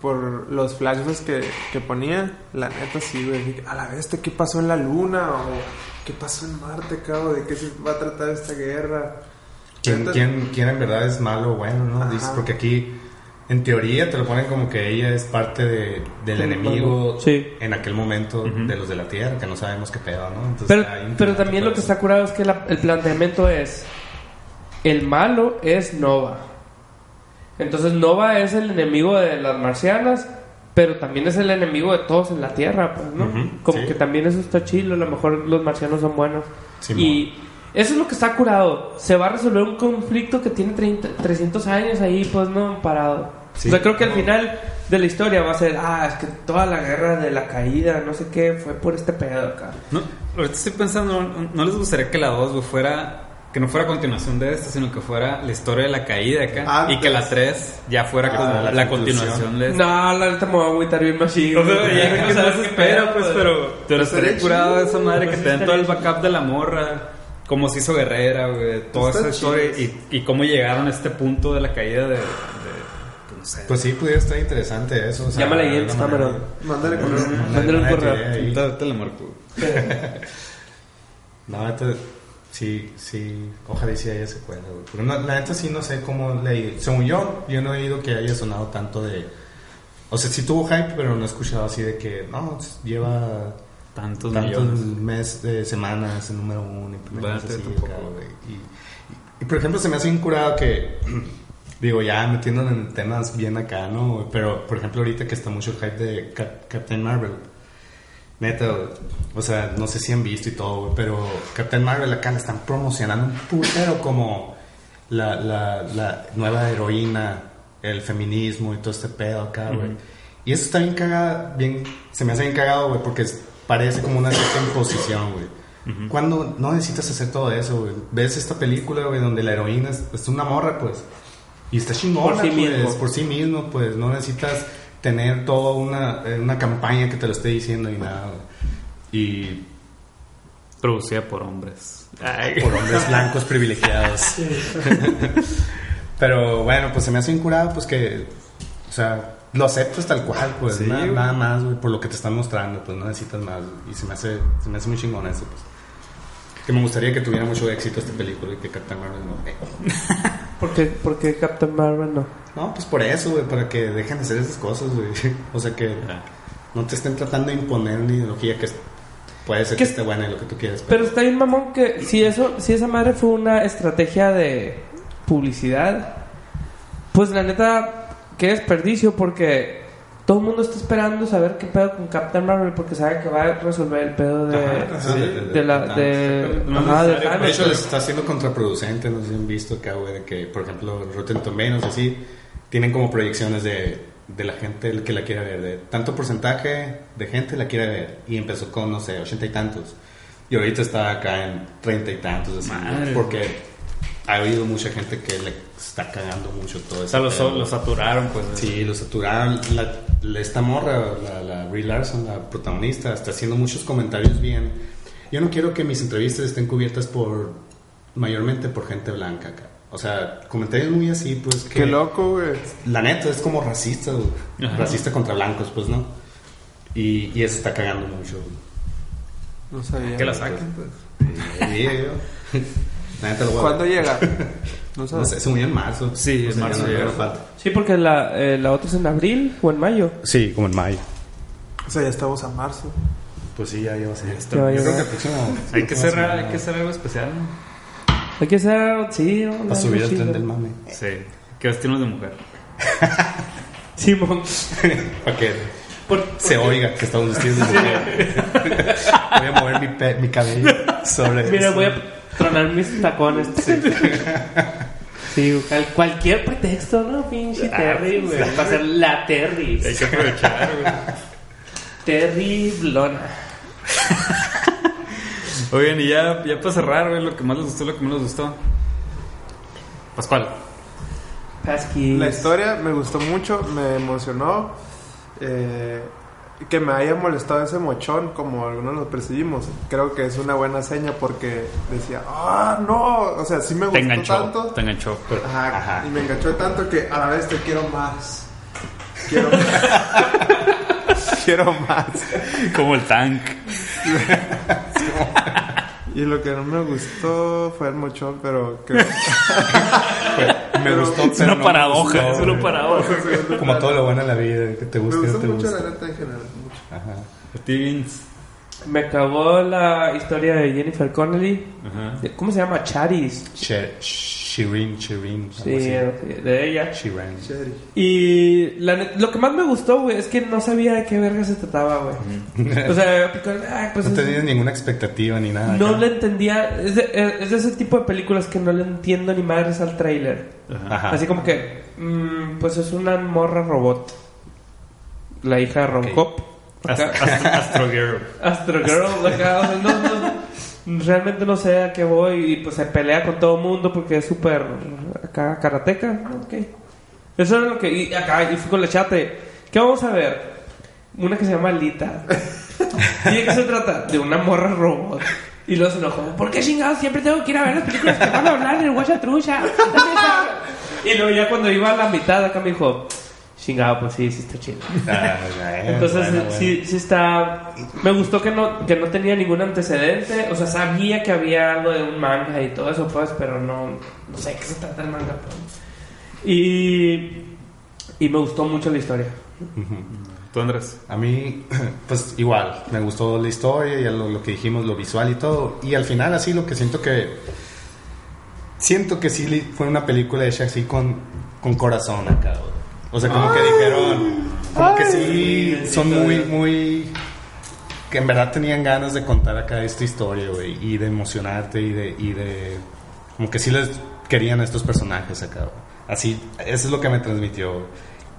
por los flashes que, que ponían. La neta, sí, güey. dije, A la vez, ¿qué pasó en la luna? O ¿qué pasó en Marte, cabrón? ¿De qué se va a tratar esta guerra? ¿Quién, quién, quién en verdad es malo o bueno, no? Ajá. Dices, porque aquí, en teoría, te lo ponen como que ella es parte de, del Sí, enemigo sí. en aquel momento de los de la Tierra, que no sabemos qué pedo, ¿no? Entonces, Pero, también lo que está curado es que la- el planteamiento es: el malo es Nova. Entonces, Nova es el enemigo de las marcianas, pero también es el enemigo de todos en la Tierra, pues, ¿no? Como sí. que también eso está chido. A lo mejor los marcianos son buenos. Simón. y eso es lo que está curado. Se va a resolver un conflicto que tiene 30 300 años ahí, pues, ¿no? Parado. Sí. o sea, creo que al final de la historia va a ser: ah, es que toda la guerra de la caída, no sé qué, fue por este pedo acá. No, ahorita estoy pensando, ¿no, no les gustaría que la 2 güey, fuera, que no fuera continuación de esta, sino que fuera la historia de la caída acá? Antes. Y que la 3 ya fuera Ah, como la la, continuación de esta. No, la neta me voy a agüitar bien machine. O sea, ya que no qué espera, pedo, pues, pero, pero estaría curado esa madre que pues, te den todo el backup de la morra, cómo se hizo guerrera, güey, toda esa historia y, y cómo llegaron a este punto de la caída de, de- pues, no sé. Pues sí, pudiera estar interesante eso. o sea, Llámale James Cameron. Mándale con Mándale- Mándale un correo. te la marco. No, neta, sí, sí, ojalá y sí haya secuela, güey. Porque no, la neta sí no sé cómo le... Según yo, yo no he oído que haya sonado tanto de... O sea, sí tuvo hype, pero no he escuchado así de que, no, lleva Tantos, tantos meses, de semanas en número uno y primeras así, acá. Y, y- y, por ejemplo, se me hace incurado que... Digo, ya metiéndonos en temas bien acá, ¿no? Pero, por ejemplo, ahorita que está mucho el hype de Cap- Captain Marvel. Neta, o sea, no sé si han visto y todo, pero Captain Marvel acá la están promocionando un putero como la, la, la nueva heroína, el feminismo y todo este pedo acá, güey. Y eso está bien cagado, bien, se me hace bien cagado, güey, porque parece como una cierta imposición, güey. Cuando no necesitas hacer todo eso, güey. Ves esta película, güey, donde la heroína es, es una morra, pues. Y está chingona, Por sí pues, mismo. por sí mismo, pues. No necesitas tener toda una, eh, una campaña que te lo esté diciendo y nada, güey. Y Producida por hombres. por hombres blancos privilegiados. Pero bueno, pues se me hace incurado, pues que, o sea, lo aceptas tal cual, pues, Sí, nada, nada más, güey, por lo que te están mostrando, pues no necesitas más. Y se me hace, se me hace muy chingón eso, pues. Que me gustaría que tuviera mucho éxito esta película y que Captain Marvel no. eh. ¿Por qué, por qué Captain Marvel no? No, pues por eso, güey, para que dejen de hacer esas cosas, güey. O sea, que no te estén tratando de imponer una ideología que puede ser que Que- esté buena y lo que tú quieras. Pero está bien, mamón, que si eso, si esa madre fue una estrategia de publicidad, pues la neta, qué desperdicio, porque todo el mundo está esperando saber qué pedo con Captain Marvel, porque sabe que va a resolver el pedo de, Ajá, de, de- de la, de- de, No es ajá, de necesario, Thanos. De hecho, les está siendo contraproducente. No sé si han visto acá, güey, de que, por ejemplo, Rotten Tomatoes, así, tienen como proyecciones de, de la gente que la quiere ver. De tanto porcentaje de gente la quiere ver. Y empezó con, no sé, ochenta y tantos. Y ahorita está acá en treinta y tantos, así. Madre. Porque ha habido mucha gente que le está cagando mucho todo O eso. sea, los, los saturaron, pues. Sí, lo saturaron. La, la- esta morra, la, la Brie Larson, la protagonista, está haciendo muchos comentarios bien. Yo no quiero que mis entrevistas estén cubiertas por, mayormente por gente blanca acá. O sea, comentarios muy así, pues que... Qué loco, güey. La neta es como racista, güey. Ajá. Racista contra blancos, pues, ¿no? Y, y eso está cagando mucho. güey. No sabía. Que la saquen, pues. Sí, yo. La neta lo voy a ¿Cuándo llega? No No sabes. sé, se unió en marzo. Sí, en marzo no- llega. ya no falta. Sí, porque la, eh, la otra es en abril o en mayo. Sí, como en mayo. O sea, ya estamos a marzo. Pues sí, ya, ya va a ser. A Yo creo que próximo- Hay que cerrar, hay que hacer algo especial. Hay que hacer, sí, ¿no? Para subir el tren del mame. Sí. Que vestirnos de mujer. Simón. Para que Por- se oiga que estamos vestidos de mujer. Voy a mover mi, pe- mi cabello sobre Mira, eso. voy a tronar mis tacones. Sí, cual- cualquier pretexto, ¿no? Pinche Terry, güey. Va a ser la Terry. Hay que aprovechar, güey. Terry Blona. Oigan, y ya, ya para cerrar, güey, lo que más les gustó, lo que menos les gustó. Pascual. Pasky. La historia me gustó mucho, me emocionó. eh, que me haya molestado ese mochón, como algunos lo percibimos. Creo que es una buena seña porque decía, ah, no. O sea, sí me Te gustó enganchó. tanto. Te enganchó. Ajá, Ajá. Y me enganchó tanto que a la vez te quiero más. Quiero más. Quiero más. Como el tank. Y lo que no me gustó fue el mochón, pero que... Me gustó, Es una no me paradoja, gustó, es una paradoja. Como todo lo bueno en la vida, que te me guste o no gustó te mucho guste. la neta en general. mucho. Ajá. A ti, Vince. Me acabó la historia de Jennifer Connelly. Ajá. ¿Cómo se llama? Charis. She- Shirin, Shirin. Sí, de ella. Shirin. Y la lo que más me gustó, güey, es que no sabía de qué verga se trataba, güey. O sea, porque, ay, pues No tenías ninguna expectativa ni nada. no acá. le entendía. Es de, es de ese tipo de películas que no le entiendo ni madres al trailer. Ajá. Así como que, mm, pues es una morra robot. La hija de Robocop. Acá- Astro, Astro Girl. Astro Girl, acá, o sea, no, no, realmente no sé a qué voy y pues se pelea con todo el mundo porque es súper acá karateca, ok. Eso era lo que, y acá, y fui con la chate, ¿qué vamos a ver? Una que se llama Lita. ¿Y de qué se trata? De una morra robot. Y luego se enojó, ¿por qué chingados siempre tengo que ir a ver las películas que van a hablar en el Guacha Trucha? y luego ya cuando iba a la mitad acá me dijo, chingado, pues sí, sí está chido. Ah, Entonces bueno, bueno. sí, sí está... Me gustó que no, que no tenía ningún antecedente. O sea, sabía que había algo de un manga y todo eso, pues, pero no, no sé de qué se trata el manga. pues. Y, y me gustó mucho la historia. ¿Tú, Andrés? A mí, pues igual, me gustó la historia y lo, lo que dijimos, lo visual y todo. Y al final, así lo que siento que. Siento que sí fue una película hecha así con, con corazón acá. O sea, como que dijeron. Como que sí, son muy, muy. Que en verdad tenían ganas de contar acá esta historia, güey. Y de emocionarte y de. Y de como que sí les querían a estos personajes acá. güey. Así, eso es lo que me transmitió.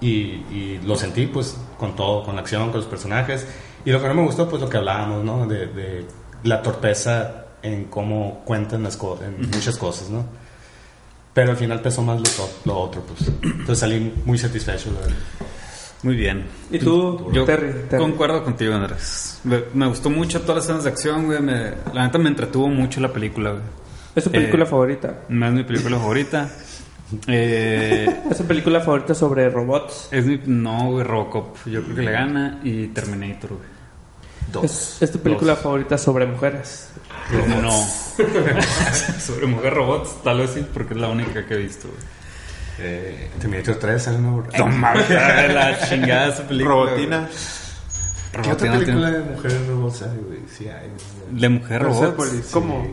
Y, y lo sentí, pues, con todo, con la acción, con los personajes. Y lo que no me gustó, pues, lo que hablábamos, ¿no? De, de la torpeza en cómo cuentan las cosas, en muchas cosas, ¿no? Pero al final pesó más lo, otro, pues. Entonces salí muy satisfecho, la verdad. Muy bien. ¿Y tú, Yo Terry? Terry? concuerdo contigo, Andrés. Me, me gustó mucho todas las escenas de acción, güey. Me- la neta me entretuvo mucho la película, güey. ¿Es tu película Eh, favorita? No es mi película favorita. Eh, ¿Es tu película favorita sobre robots? es mi, no, güey, Robocop. Yo creo que le gana. Y Terminator, güey. ¿Es, es tu película favorita sobre mujeres? No. Sobre mujer robots, tal vez sí, porque es la única que he visto. Eh, Terminator 3, ¿sabes? No, No mames, la chingada esa película. Robotina. ¿Qué otra película tiene- de mujeres robots hay, güey? Sí hay. güey. De mujer robots. Persepolis. ¿Cómo?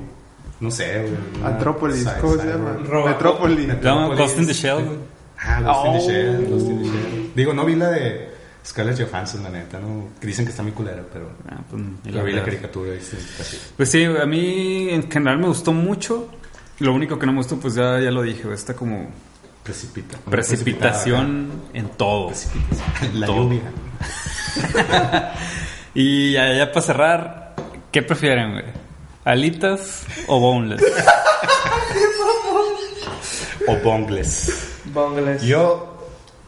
No sé, güey. una Antrópolis. ¿Cómo se llama? Metrópolis. Se llama Ghost in the Shell, güey. Ah, Lost in the Oh. Shell, Lost in the Shell. Digo, no vi la de Scarlett Johansson, la neta, ¿no? Que dicen que está muy culera, pero... Ah, pues, La vi la caricatura y sí, está así. Pues sí, a mí en general me gustó mucho. Lo único que no me gustó, pues ya, ya lo dije, está como Precipita. precipitación en todo. Precipitada. La Todo. lluvia. Y ya, ya para cerrar, ¿qué prefieren, güey? ¿Alitas o boneless? O bongless. Bongles. Yo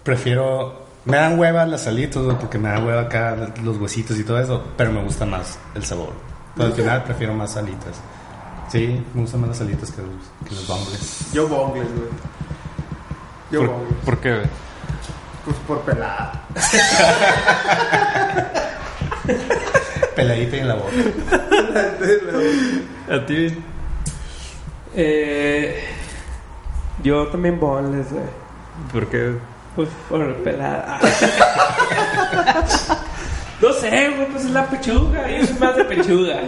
prefiero... Me dan hueva las alitas, güey, porque me dan hueva acá los huesitos y todo eso, pero me gusta más el sabor. Pero al final prefiero más alitas. Sí, me gustan más las alitas que los, que los bongles. Yo bongles, güey. Yo ¿Por, bongles. por qué, güey? Pues por pelada. Peladita y en la boca. ¿A ti? Eh, yo también bonles, güey. ¿Por qué? Pues por pelada. no sé, güey, pues es la pechuga. Yo soy más de pechuga.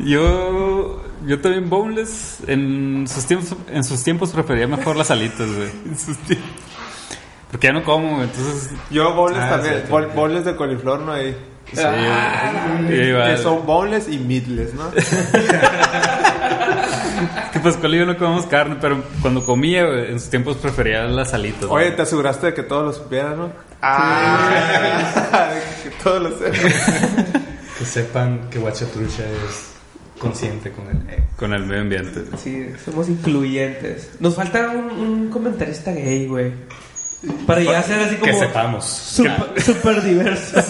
Yo, yo también boneless. En sus tiempos, en sus tiempos prefería mejor las alitas, güey. En sus tiempos. Porque ya no como, güey, entonces... Yo bowls Ah, también. sí, bowls de coliflor no hay. Sí, güey. Sí, vale. Que son bowls y meatless, ¿no? Que pues con yo no comemos carne, pero cuando comía, güey, en sus tiempos prefería las alitas. Oye, te aseguraste de que todos lo supieran, ¿no? Ah, que todos lo sepan. Que sepan que Guachatrucha es consciente con el... eh, Con el medio ambiente. Sí, somos incluyentes. Nos falta un, un comentarista gay, güey. Para ya ser así que como sepamos. super, super diverso.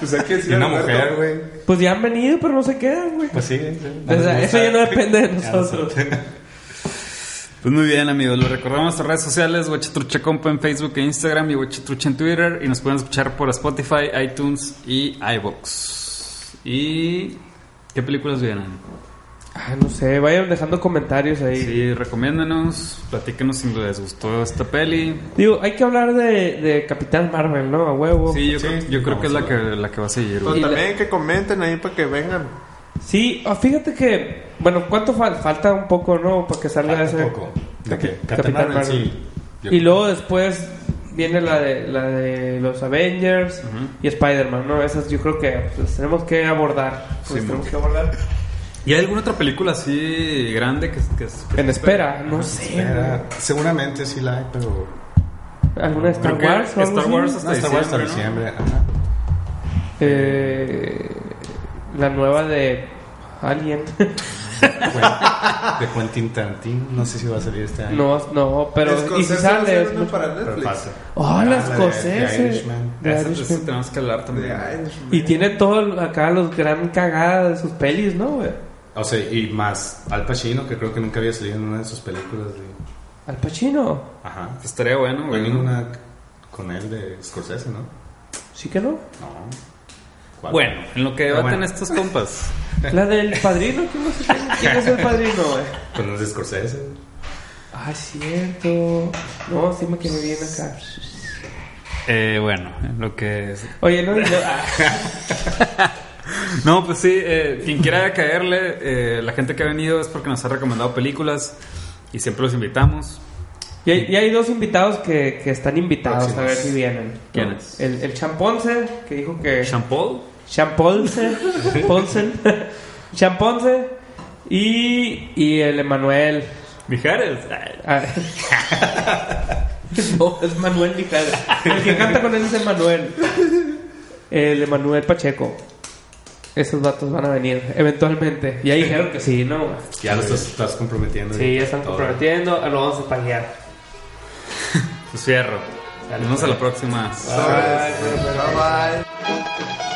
Pues hay que decir una mujer, güey. Pues ya han venido, pero no se quedan, güey. Pues sí. sí. O sea, eso ya no depende de nosotros. Pues muy bien, amigos. Les recordamos nuestras redes sociales: Huachatrucha Compa en Facebook e Instagram y Huachatrucha en Twitter. Y nos pueden escuchar por Spotify, iTunes y iBox. ¿Y qué películas vienen? Ah, no sé, vayan dejando comentarios ahí. Sí, recomiéndenos, platíquenos si les gustó esta peli. Digo, hay que hablar de, de Capitán Marvel, ¿no? A huevo. Sí, yo, Sí, creo, yo creo que es la que, la que va a seguir. Güey. Y la- también que comenten ahí para que vengan. Sí, ah, fíjate que, bueno, ¿cuánto fal- falta un poco, no? Para que salga Falta ese. poco. ¿De qué? Capi- Capitán Marvel, Marvel. sí. Y luego después viene la de, la de los Avengers y Spider-Man, ¿no? Esas yo creo que pues, tenemos que abordar. Pues, Sí, tenemos que abordar. ¿Y hay alguna otra película así grande que, que, que En espera, no sé. Era- seguramente sí la hay, pero. ¿Alguna de Star Creo Wars o algo Star así? Wars hasta No, Star Wars hasta diciembre, ¿no? diciembre. Ajá. Eh, la nueva de Alien. De Quentin Tarantino. No sé si va a salir este año. no, no, pero y si sale. es mucho- para Netflix. Oh, Ah, la Irishman. eso tenemos que hablar también. Y tiene todo acá los gran cagadas de sus pelis, ¿no, güey? O sea, y más Al Pacino, que creo que nunca había salido en una de sus películas. De... Al Pacino. Ajá. Estaría bueno, No güey. hay ninguna con él de Scorsese, ¿no? ¿Sí que no? No. ¿Cuál? Bueno, en lo que debaten bueno. estos compas. La del padrino, ¿quién, no sé quién- quién es el padrino, güey? Con los de Scorsese. Ah, cierto. No, sí me quedé bien acá. Eh, bueno, en lo que... Oye, no, ah, No, pues sí, eh, quien quiera caerle, eh, la gente que ha venido es porque nos ha recomendado películas y siempre los invitamos. y, hay, y hay dos invitados que, que están invitados a ver si vienen. ¿Quiénes? El, el Champonce, que dijo que... ¿Champol? Champonce. Ponce. Champonce. Y, y el Emanuel. Mijares. Ah. no, es Manuel Mijares. El que canta con él es Emanuel. El Emanuel Pacheco. Esos datos van a venir eventualmente. Ya dijeron que sí, ¿no? Ya lo estás, estás comprometiendo. Sí, ya están Todo. comprometiendo. Lo vamos a paguear. Pues fierro. Nos vemos a la próxima. Bye bye.